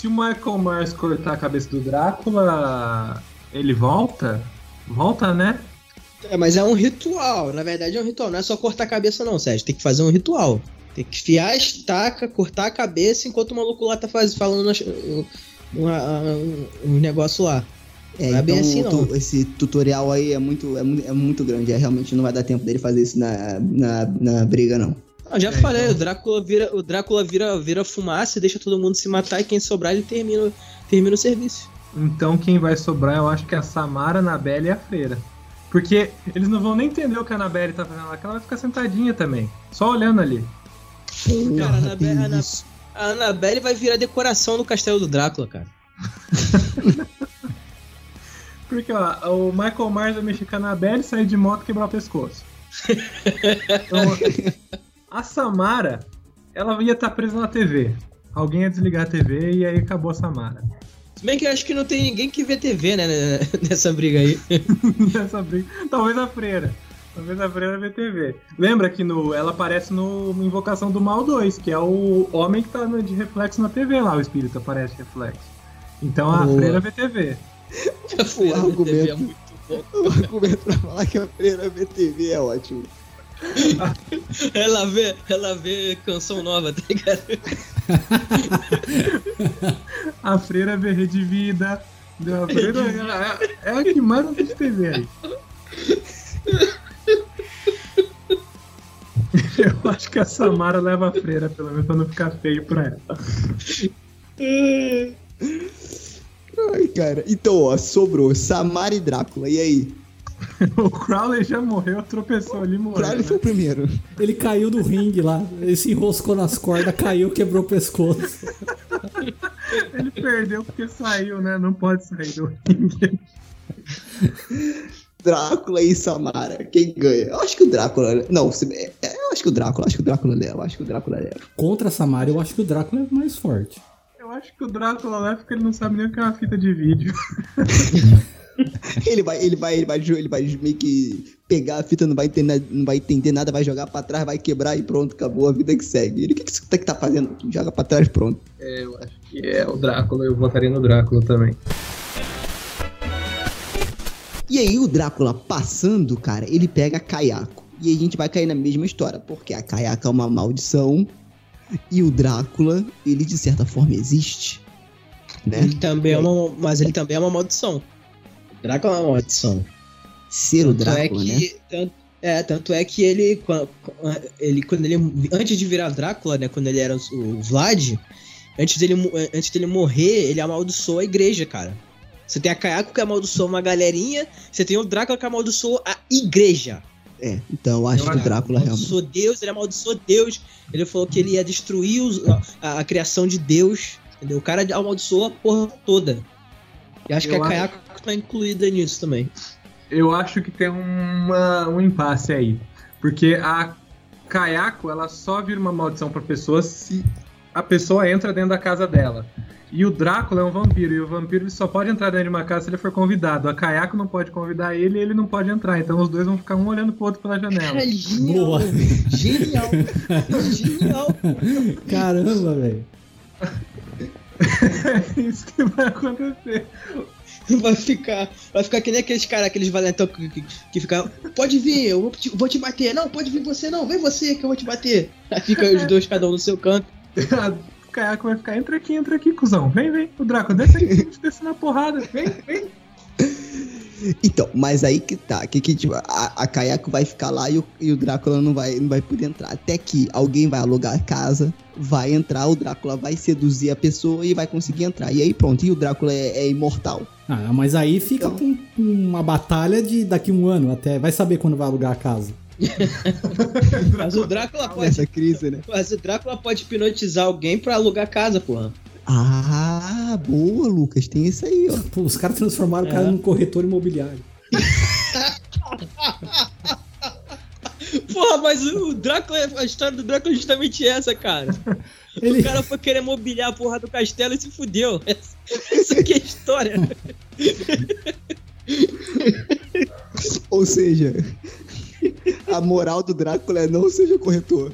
Speaker 7: se o Michael Myers cortar a cabeça do Drácula, ele volta? Volta, né?
Speaker 6: É, mas é um ritual, na verdade é um ritual, não é só cortar a cabeça não, Sérgio, tem que fazer um ritual. Tem que fiar a estaca, cortar a cabeça enquanto o maluco lá tá faz, falando nas- um, uma- um- um negócio lá.
Speaker 4: É,
Speaker 6: Não é
Speaker 4: então
Speaker 6: bem assim, não.
Speaker 4: tu- esse tutorial aí é muito, é, é muito grande. É, realmente não vai dar tempo dele fazer isso na, na, na briga, não.
Speaker 6: Ah, já
Speaker 7: É,
Speaker 6: falei,
Speaker 7: então-
Speaker 6: o Drácula vira, o Drácula vira, vira fumaça e deixa todo mundo se matar e quem sobrar ele termina, termina o serviço.
Speaker 7: Então quem vai sobrar eu acho que é a Samara, a Anabelle e a Freira. Porque eles não vão nem entender o que a Anabelle tá fazendo lá, que ela vai ficar sentadinha também. Só olhando ali.
Speaker 6: Cara, a
Speaker 4: Porra,
Speaker 6: Annabelle-
Speaker 4: tem
Speaker 6: Ana-
Speaker 4: isso.
Speaker 6: A Annabelle vai virar decoração do castelo do Drácula, cara. <laughs>
Speaker 7: Porque ó, o Michael Myers vai mexer com a Anabelle, sair de moto e quebrar o pescoço. <laughs> Então, a Samara, ela ia estar presa na TV. Alguém ia desligar a TV e aí acabou a Samara.
Speaker 6: Se bem que eu acho que não tem ninguém que vê TV, né, <laughs> nessa briga aí. <laughs>
Speaker 7: Nessa briga. Talvez a freira. Talvez a freira vê TV. Lembra que no, ela aparece no Invocação do Mal 2, que é o homem que tá no- de reflexo na TV lá, o espírito aparece reflexo. Então a
Speaker 4: Boa.
Speaker 7: freira vê TV. <laughs>
Speaker 6: TV é
Speaker 4: argumento.
Speaker 6: muito bom.
Speaker 4: O argumento pra falar que a freira vê TV é ótimo. <laughs>
Speaker 6: Ela vê, ela vê canção nova, tá ligado?
Speaker 7: A freira vê Rede Vida. A freira é, é a que mais assiste TV aí. <laughs> Eu acho que a Samara leva a freira, pelo menos pra não ficar feio pra ela.
Speaker 4: Ai, cara. Então, ó, sobrou Samara e Drácula. E aí? <laughs>
Speaker 7: O Crowley já morreu, tropeçou ali e morreu.
Speaker 4: Crowley foi
Speaker 7: Né?
Speaker 4: o primeiro.
Speaker 5: Ele caiu do ringue lá, ele se enroscou nas cordas, caiu, quebrou o pescoço. <laughs>
Speaker 7: Ele perdeu porque saiu, né? Não pode sair do ringue.
Speaker 4: Drácula e Samara. Quem ganha? Eu acho que o Drácula. Não, se- é, eu acho que o Drácula. Acho que o Drácula leva. Acho que o Drácula leva.
Speaker 5: Contra a Samara, eu acho que o Drácula é mais forte.
Speaker 7: Eu acho que o Drácula leva porque ele não sabe nem o que é uma fita de vídeo. <laughs> <laughs>
Speaker 4: Ele vai, ele vai, ele vai, ele vai meio que pegar a fita, não vai entender, não vai entender nada, vai jogar pra trás, vai quebrar e pronto, acabou a vida que segue. Ele, o que, que você tá, que tá fazendo? aqui? Joga pra trás, pronto.
Speaker 7: É, eu acho que é o Drácula. Eu votaria no Drácula também.
Speaker 4: E aí o Drácula passando, cara, ele pega a Kayako. E aí a gente vai cair na mesma história, porque a Kayako é uma maldição e o Drácula, ele de certa forma existe, né?
Speaker 6: Ele também é uma, mas ele também é uma maldição. Drácula é uma maldição.
Speaker 4: Ser o
Speaker 6: é
Speaker 4: Drácula, né?
Speaker 6: que, tanto, é, tanto é que ele, ele, quando ele, antes de virar Drácula, né, quando ele era o- Vlad, antes dele, antes dele morrer, ele amaldiçoou a igreja, cara. Você tem a Kayako que amaldiçoou uma galerinha, você tem o Drácula que amaldiçoou a igreja.
Speaker 4: É, então eu acho
Speaker 7: Eu
Speaker 4: que o Drácula realmente.
Speaker 6: amaldiçoou Deus, ele amaldiçoou Deus. Ele falou que ele ia destruir os- a, a criação de Deus. Entendeu? O cara amaldiçoou a porra toda. E acho que
Speaker 7: Eu
Speaker 6: a
Speaker 7: acho-
Speaker 6: Kayako tá incluída nisso também.
Speaker 7: Eu acho que tem uma, um impasse aí. Porque a Kayako, ela só vira uma maldição pra pessoa se a pessoa entra dentro da casa dela. E o Drácula é um vampiro, e o vampiro só pode entrar dentro de uma casa se ele for convidado. A Kayako não pode convidar ele e ele não pode entrar. Então os dois vão ficar um olhando pro outro pela janela.
Speaker 6: Cara, <laughs> genial.
Speaker 5: Boa.
Speaker 6: Genial. genial. <laughs>
Speaker 5: Caramba, velho.
Speaker 7: É <laughs> isso que vai acontecer.
Speaker 6: Vai ficar, vai ficar que nem aqueles caras, aqueles valentão que, que, que ficam. Pode vir, eu vou te, vou te bater. Não, pode vir você, não, vem você que eu vou te bater. Aí fica os dois, cada um no seu canto. <laughs>
Speaker 7: A Kayako vai ficar, entra aqui, entra aqui, cuzão. Vem, vem. O Drácula, desce aqui, descer na porrada. Vem, vem.
Speaker 4: Então, mas aí que tá. Que, que, tipo, a, a Kayako vai ficar lá e o, e o Drácula não vai, não vai poder entrar. Até que alguém vai alugar a casa, vai entrar, o Drácula vai seduzir a pessoa e vai conseguir entrar. E aí pronto, e o Drácula é, é imortal.
Speaker 5: Ah, mas aí fica
Speaker 4: Então.
Speaker 5: com uma batalha de daqui um ano até. Vai saber quando vai alugar a casa. <laughs>
Speaker 6: Mas o Drácula pode.
Speaker 4: Nessa crise, né?
Speaker 6: Mas o Drácula pode hipnotizar alguém pra alugar a casa, porra.
Speaker 4: Ah, boa, Lucas. Tem isso aí, ó.
Speaker 5: Pô, os caras transformaram o cara
Speaker 6: É.
Speaker 5: num corretor imobiliário. <laughs>
Speaker 6: Porra, mas o Drácula, a história do Drácula é justamente essa, cara. <laughs>
Speaker 5: Ele,
Speaker 6: O cara foi querer mobiliar a porra do castelo e se fudeu. <laughs> Essa, essa aqui é a história.
Speaker 4: Ou seja, a moral do Drácula é não seja corretor.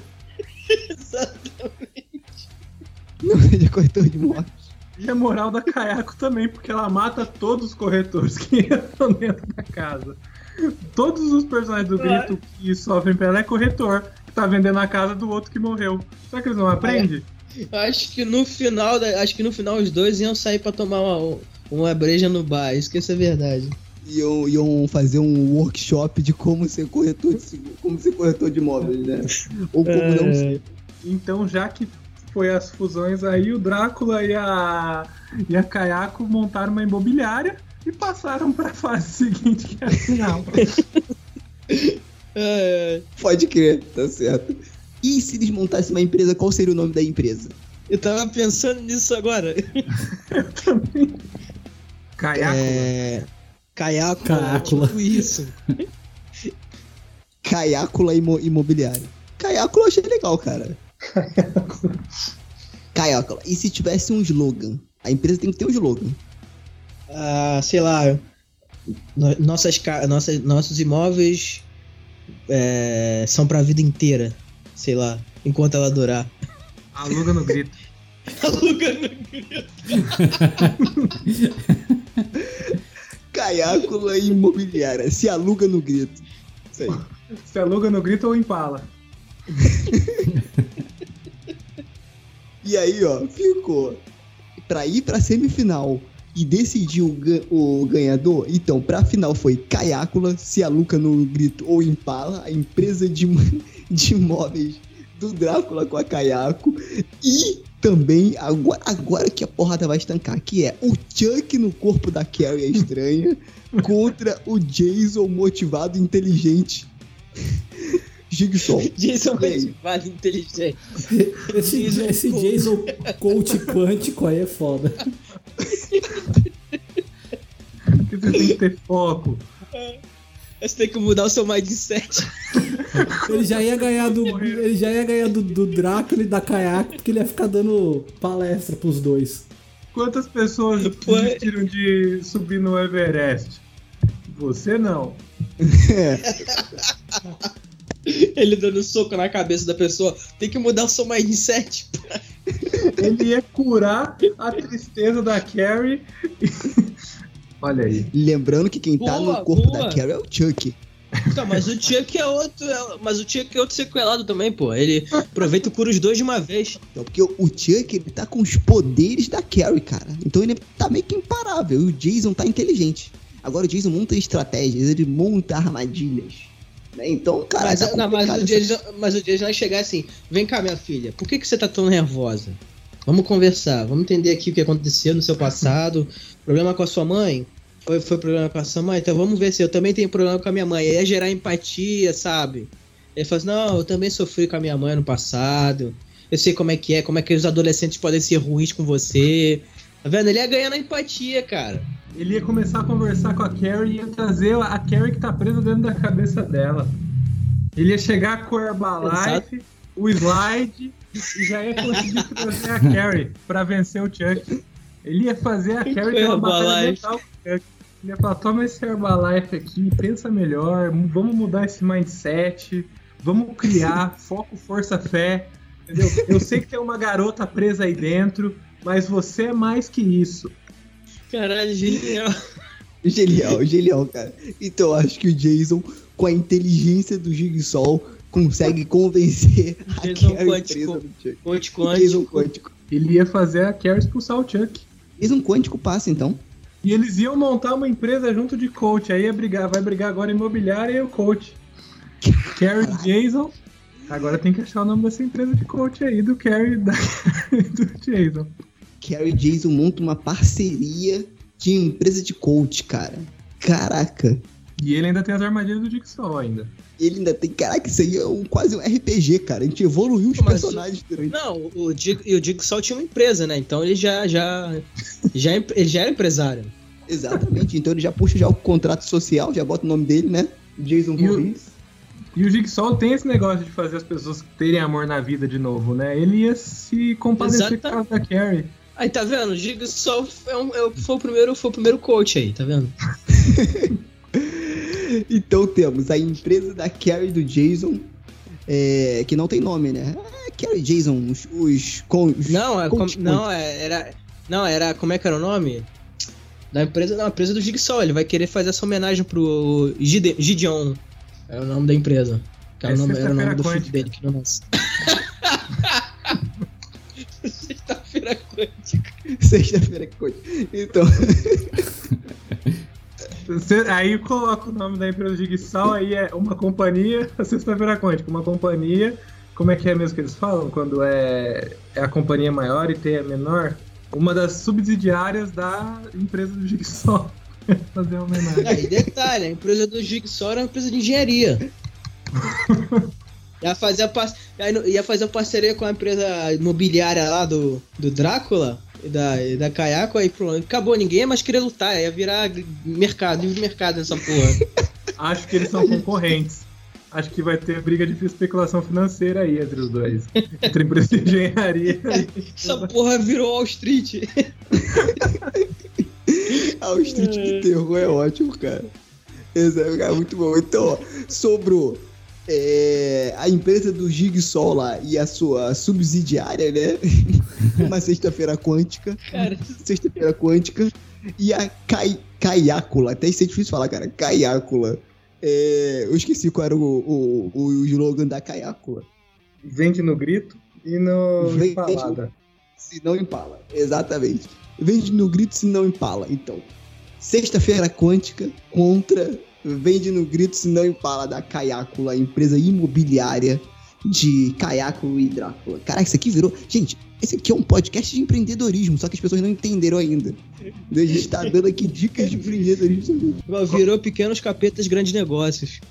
Speaker 4: <laughs> Não seja corretor de morte.
Speaker 7: E a moral da Kayako também, porque ela mata todos os corretores que <laughs> entram dentro da casa. Todos os personagens do grito que sofrem pela é corretor, que tá vendendo a casa do outro que morreu. Será que eles não aprendem?
Speaker 6: Acho que no final, acho que no final os dois iam sair pra tomar uma, uma breja no bar. Isso que é verdade.
Speaker 4: Iam, iam fazer um workshop de como ser corretor de como ser corretor de imóveis, né? Ou como não ser.
Speaker 7: Então, já que foi as fusões aí, o Drácula e a, e a Kayako montaram uma imobiliária e passaram pra fase <laughs> seguinte, que é a final.
Speaker 6: É,
Speaker 4: Pode crer, tá certo. E se eles montassem uma empresa, qual seria o nome da empresa?
Speaker 6: eu tava pensando nisso agora. <laughs>
Speaker 7: Kayako.
Speaker 6: É. Caiaco,
Speaker 5: Caiácula.
Speaker 6: tipo isso. <laughs>
Speaker 4: Caiácula Imo Imobiliária. Caiácula eu achei legal, cara. <laughs> Caiácula. E se tivesse um slogan? A empresa tem que ter um slogan.
Speaker 6: ah, sei lá, no- nossas, nossas, nossos imóveis é, são pra vida inteira. Sei lá, enquanto ela durar.
Speaker 7: Aluga no grito. <laughs>
Speaker 6: Aluga no <laughs>
Speaker 4: Caiácula imobiliária. Se aluga no grito. Isso aí.
Speaker 7: Se aluga no grito ou empala.
Speaker 4: E aí, ó, ficou pra ir pra semifinal e decidir o, ga- o ganhador. Então, pra final foi Caiácula, Cialuca no grito ou Impala, a empresa de, <laughs> de imóveis do Drácula com a Caiaco. E também, agora, agora que a porrada vai estancar, que é o Chuck no corpo da Carrie a estranha <laughs> contra o Jason motivado e inteligente. Jigsaw. <laughs>
Speaker 6: Jason
Speaker 4: E
Speaker 6: motivado inteligente. <laughs>
Speaker 5: Esse,
Speaker 6: Jason
Speaker 5: esse
Speaker 6: Coach.
Speaker 5: Jason coach quântico aí é foda.
Speaker 7: Porque você tem que ter foco.
Speaker 6: Você tem que mudar o seu mindset. <laughs>
Speaker 5: Ele já ia ganhar do, ele já ia ganhar do, do Drácula e da Kayako, porque ele ia ficar dando palestra pros dois.
Speaker 7: Quantas pessoas
Speaker 6: é-
Speaker 7: desistiram de subir no Everest? Você não. <laughs>
Speaker 6: Ele dando soco na cabeça da pessoa. Tem que mudar o seu mindset.
Speaker 7: Ele ia curar a tristeza da Carrie. <laughs> Olha aí.
Speaker 4: Lembrando que quem tá
Speaker 6: Boa,
Speaker 4: no corpo
Speaker 6: boa.
Speaker 4: da Carrie é o Chuck.
Speaker 6: Tá, mas o Chuck é outro. é- Mas o Chuck é outro sequelado também, pô. Ele aproveita e cura os dois de uma vez.
Speaker 4: Então, porque o Chuck, ele tá com os poderes da Carrie, cara. Então ele tá meio que imparável. E o Jason tá inteligente. Agora o Jason monta estratégias, ele monta armadilhas. Né? Então, cara,
Speaker 6: Mas,
Speaker 4: tá
Speaker 6: não, mas, o
Speaker 4: essa-
Speaker 6: Jason, mas o Jason vai chegar assim: vem cá, minha filha, por que, que você tá tão nervosa? Vamos conversar, vamos entender aqui o que aconteceu no seu passado. problema com a sua mãe? Foi, foi problema com a sua mãe? Então vamos ver se eu também tenho problema com a minha mãe. Aí é gerar empatia, sabe? Ele fala assim: não, eu também sofri com a minha mãe no passado. Eu sei como é que é, como é que os adolescentes podem ser ruins com você. Tá vendo? Ele ia ganhar na empatia, cara.
Speaker 7: Ele ia começar a conversar com a Carrie e ia trazer a Carrie que tá presa dentro da cabeça dela. Ele ia chegar com o Herbalife, o slide e já ia conseguir trazer a Carrie pra vencer o Chuck. Ele ia fazer a <laughs> Carrie ter uma batalha mental com o Chuck. Ele ia falar, toma esse Herbalife aqui, pensa melhor, vamos mudar esse mindset, vamos criar <laughs> foco, força, fé. Entendeu? Eu sei que tem uma garota presa aí dentro, mas você é mais que isso.
Speaker 6: Caralho, genial.
Speaker 4: Genial, genial, cara. Então eu acho que o Jason, com a inteligência do Jigsaw, consegue convencer a
Speaker 6: Jason
Speaker 4: Carrie
Speaker 6: quântico. Ponte
Speaker 4: Jason
Speaker 6: quântico.
Speaker 4: quântico.
Speaker 7: Ele ia fazer a Carrie expulsar o Chuck.
Speaker 4: Jason quântico passa, então.
Speaker 7: E eles iam montar uma empresa junto de coach. Aí ia brigar, vai brigar agora imobiliária e o coach. Carrie <laughs> Jason. Agora tem que achar o nome dessa empresa de coach aí, do Carrie e <laughs> da, do Jason.
Speaker 4: Carrie e Jason montam uma parceria de empresa de coach, cara. Caraca.
Speaker 7: E ele ainda tem as armadilhas do Jigsaw ainda.
Speaker 4: Ele ainda tem. Caraca, isso aí é um, quase um RPG, cara. A gente evoluiu os
Speaker 6: Mas
Speaker 4: personagens durante.
Speaker 6: Não, o Dig, e o Jigsaw tinha uma empresa, né? Então ele já, já, <laughs> já, é- ele já era empresário.
Speaker 4: Exatamente. Então ele já puxa já o contrato social, já bota o nome dele, né? Jason
Speaker 7: o-
Speaker 4: Voorhees.
Speaker 7: E o Jigsaw tem esse negócio de fazer as pessoas terem amor na vida de novo, né? Ele ia se compadecer por causa da Carrie.
Speaker 6: Aí tá vendo? O Jigsaw é um, é, o- foi, o primeiro, foi o primeiro coach aí, tá vendo? <laughs>
Speaker 4: Então temos a empresa da Carrie do Jason, é, que não tem nome, né? É Carrie Jason, os. os, com, os
Speaker 6: Não, é, com-
Speaker 4: coach
Speaker 6: não, é, era. Não, era. Como é que era o nome? Da empresa, não, a empresa do Jigsaw. Ele vai querer fazer essa homenagem pro Gide- Gideon. É o nome da empresa. Que era,
Speaker 7: É
Speaker 6: o nome, era o nome do filho dele que não nasce. <laughs> Sexta-feira quântica. <laughs>
Speaker 4: Sexta-feira que coisa. Então,
Speaker 7: Você- aí coloca o nome da empresa de Jigsaw, aí é uma companhia, a sexta-feira quântica, uma companhia, como é que é mesmo que eles falam? Quando é, é a companhia maior e tem a menor? Uma das subsidiárias da empresa do Jigsaw. <laughs> Fazer uma homenagem.
Speaker 6: Aí, detalhe, a empresa do Jigsaw era uma empresa de engenharia. <laughs> ia, fazer a ia fazer uma parceria com a empresa imobiliária lá do, do Drácula da, e da Kayako, aí pronto. Acabou, ninguém mais querer lutar, ia virar mercado, livre mercado nessa porra. <laughs>
Speaker 7: Acho que eles são concorrentes. Acho que vai ter briga de especulação financeira aí entre os dois. Entre a empresa de engenharia e...
Speaker 6: Essa porra virou Wall Street. <laughs>
Speaker 4: O Street de terror é ótimo, cara. Esse é cara, muito bom. Então, ó, sobrou é, a empresa do Jigsaw lá e a sua subsidiária, né? <laughs> Uma sexta-feira quântica.
Speaker 6: Cara,
Speaker 4: Sexta-feira quântica. E a Kai, Kaiácula. Até isso é difícil falar, cara. Kaiácula. É, eu esqueci qual era o, o, o slogan da Kaiácula.
Speaker 7: Vende no grito e no
Speaker 4: Vende-
Speaker 7: empalada.
Speaker 4: Se não empala. Exatamente. Vende no grito se não empala. Então, sexta-feira quântica contra vende no grito se não empala da Caiácula, empresa imobiliária de Caiáculo e Drácula. Caraca, isso aqui virou. Gente, esse aqui é um podcast de empreendedorismo, só que as pessoas não entenderam ainda. A gente tá dando aqui dicas de empreendedorismo.
Speaker 6: virou pequenos capetas grandes negócios. <laughs>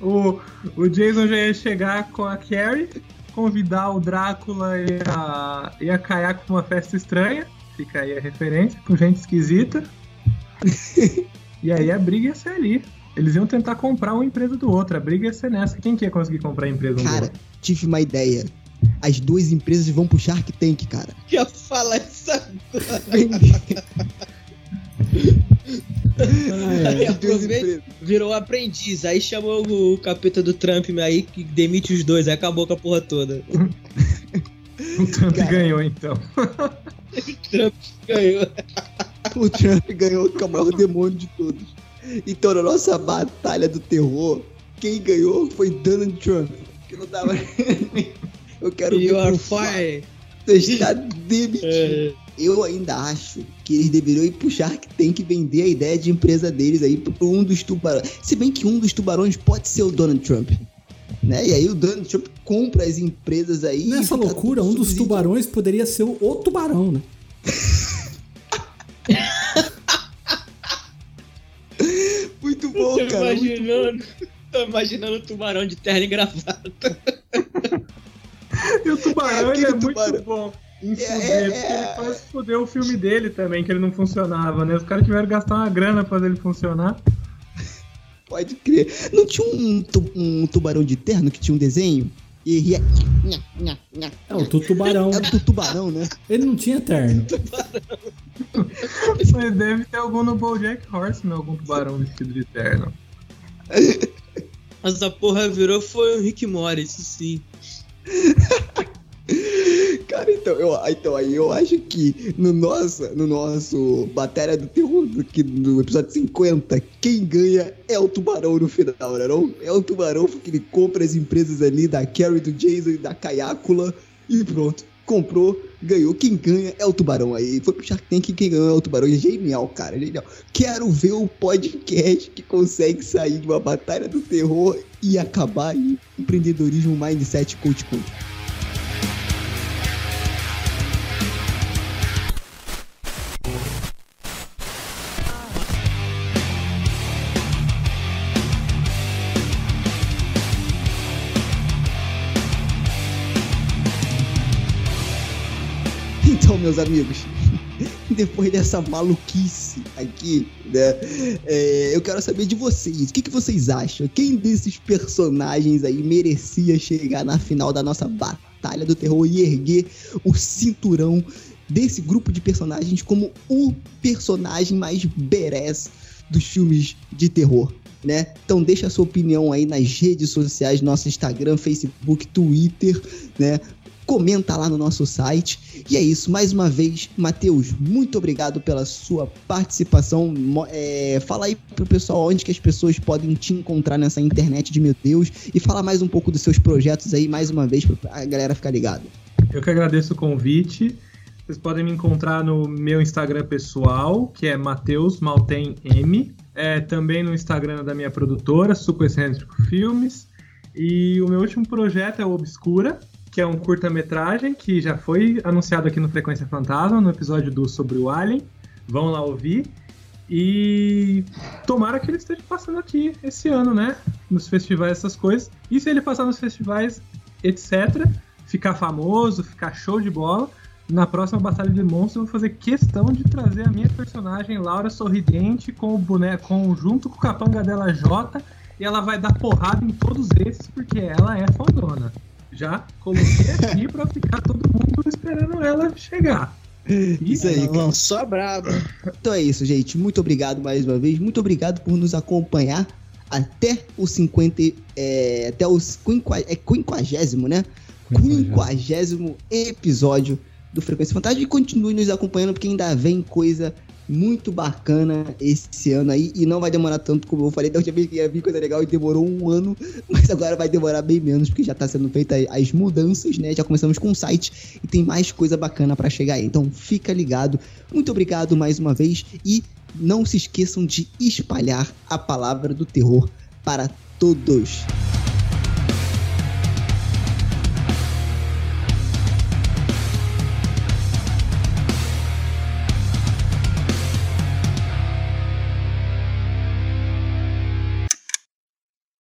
Speaker 7: O, o Jason já ia chegar com a Carrie, convidar o Drácula e a, e a Kayako pra uma festa estranha. Fica aí a referência, com gente esquisita. <laughs> e aí a briga ia ser ali. Eles iam tentar comprar uma empresa do outro. A briga ia ser nessa. Quem que ia conseguir comprar a empresa um do
Speaker 4: Cara,
Speaker 7: outro?
Speaker 4: tive uma ideia. As duas empresas vão pro Shark Tank, cara. <laughs>
Speaker 6: Já fala essa. Aí
Speaker 4: As duas
Speaker 6: aproveita, virou aprendiz. Aí chamou o capeta do Trump aí que demite os dois. Aí acabou com a porra toda. <laughs>
Speaker 7: O Trump
Speaker 4: Cara.
Speaker 7: ganhou então. <laughs>
Speaker 6: Trump ganhou.
Speaker 4: O Trump ganhou com o maior demônio de todos. Então, na nossa batalha do terror, quem ganhou foi Donald Trump. Que não tava. <laughs> Eu quero
Speaker 6: You
Speaker 4: ver
Speaker 6: fire.
Speaker 4: Você está demitido.
Speaker 6: É.
Speaker 4: Eu ainda acho que eles deveriam ir pro Shark Tank vender a ideia de empresa deles aí pra um dos tubarões. Se bem que um dos tubarões pode ser o Donald Trump. Né? E aí o Donald Trump compra as empresas aí. e
Speaker 5: Nessa loucura, um dos tubarões poderia ser o, o tubarão, né? <laughs>
Speaker 4: Muito bom,
Speaker 6: Tô
Speaker 4: cara. muito
Speaker 6: imaginando. Tô imaginando o tubarão de terno e gravata.
Speaker 7: E o Tubarão,
Speaker 4: É,
Speaker 7: ele é
Speaker 4: aquele
Speaker 7: muito
Speaker 4: tubarão.
Speaker 7: bom em
Speaker 4: É,
Speaker 7: fuder,
Speaker 4: é,
Speaker 7: porque ele
Speaker 4: é.
Speaker 7: quase fudeu o filme dele também, que ele não funcionava, né? Os caras tiveram que gastar uma grana pra fazer ele funcionar.
Speaker 4: Pode crer. Não tinha um, um tubarão de terno que tinha um desenho? E ria. Nha, nha, nha.
Speaker 5: É o tu- tubarão.
Speaker 4: É do tubarão, né?
Speaker 5: Ele não tinha terno.
Speaker 7: Mas deve ter algum no BoJack Horseman, algum tubarão vestido de terno.
Speaker 6: Mas a porra virou foi o Rick Morris, isso sim. <laughs> <laughs>
Speaker 4: Cara, então, eu, então aí eu acho que no nosso, no nosso Batalha do Terror, que, no episódio 50, quem ganha é o tubarão no final, né? Não? É o tubarão porque ele compra as empresas ali da Carrie, do Jason e da Caiácula e pronto. Comprou, ganhou. Quem ganha é o tubarão aí. Foi pro Shark Tank quem ganhou é o tubarão. É genial, cara. Genial. Quero ver o podcast que consegue sair de uma batalha do terror e acabar em empreendedorismo mindset coach coach. Então, meus amigos, <laughs> depois dessa maluquice aqui, né? é, eu quero saber de vocês. O que, que vocês acham? Quem desses personagens aí merecia chegar na final da nossa batalha do terror e erguer o cinturão desse grupo de personagens como o personagem mais badass dos filmes de terror? Né? Então deixa a sua opinião aí nas redes sociais, nosso Instagram, Facebook, Twitter, né? Comenta lá no nosso site. E é isso, mais uma vez, Matheus, muito obrigado pela sua participação. É, fala aí pro pessoal onde que as pessoas podem te encontrar nessa internet de meu Deus e fala mais um pouco dos seus projetos aí, mais uma vez, pra a galera ficar ligada.
Speaker 7: Eu que agradeço o convite. Vocês podem me encontrar no meu Instagram pessoal, que é Mateus Maltem M. É, também no Instagram da minha produtora, Super Excêntrico Filmes. E o meu último projeto é o Obscura, que é um curta-metragem que já foi anunciado aqui no Frequência Fantasma, no episódio do Sobre o Alien. Vão lá ouvir. E tomara que ele esteja passando aqui esse ano, né? Nos festivais, essas coisas. E se ele passar nos festivais, etc., ficar famoso, ficar show de bola, na próxima Batalha de Monstros eu vou fazer questão de trazer a minha personagem Laura Sorridente com o boneco, com, junto com o capanga dela J, e ela vai dar porrada em todos esses, porque ela é fodona. Já coloquei aqui pra ficar todo mundo esperando ela chegar.
Speaker 4: Isso aí.
Speaker 6: Não, só brabo.
Speaker 4: Então é isso, gente. Muito obrigado mais uma vez. Muito obrigado por nos acompanhar até o 50. É, até os é quinquagésimo, né? Quinquagésimo episódio do Frequência Fantasma. E continue nos acompanhando, porque ainda vem coisa muito bacana esse ano aí. E não vai demorar tanto, como eu falei da última vez que ia vir coisa legal e demorou um ano. <laughs> Mas agora vai demorar bem menos, porque já está sendo feita as mudanças, né? Já começamos com o site e tem mais coisa bacana para chegar aí. Então fica ligado. Muito obrigado mais uma vez e não se esqueçam de espalhar a palavra do terror para todos.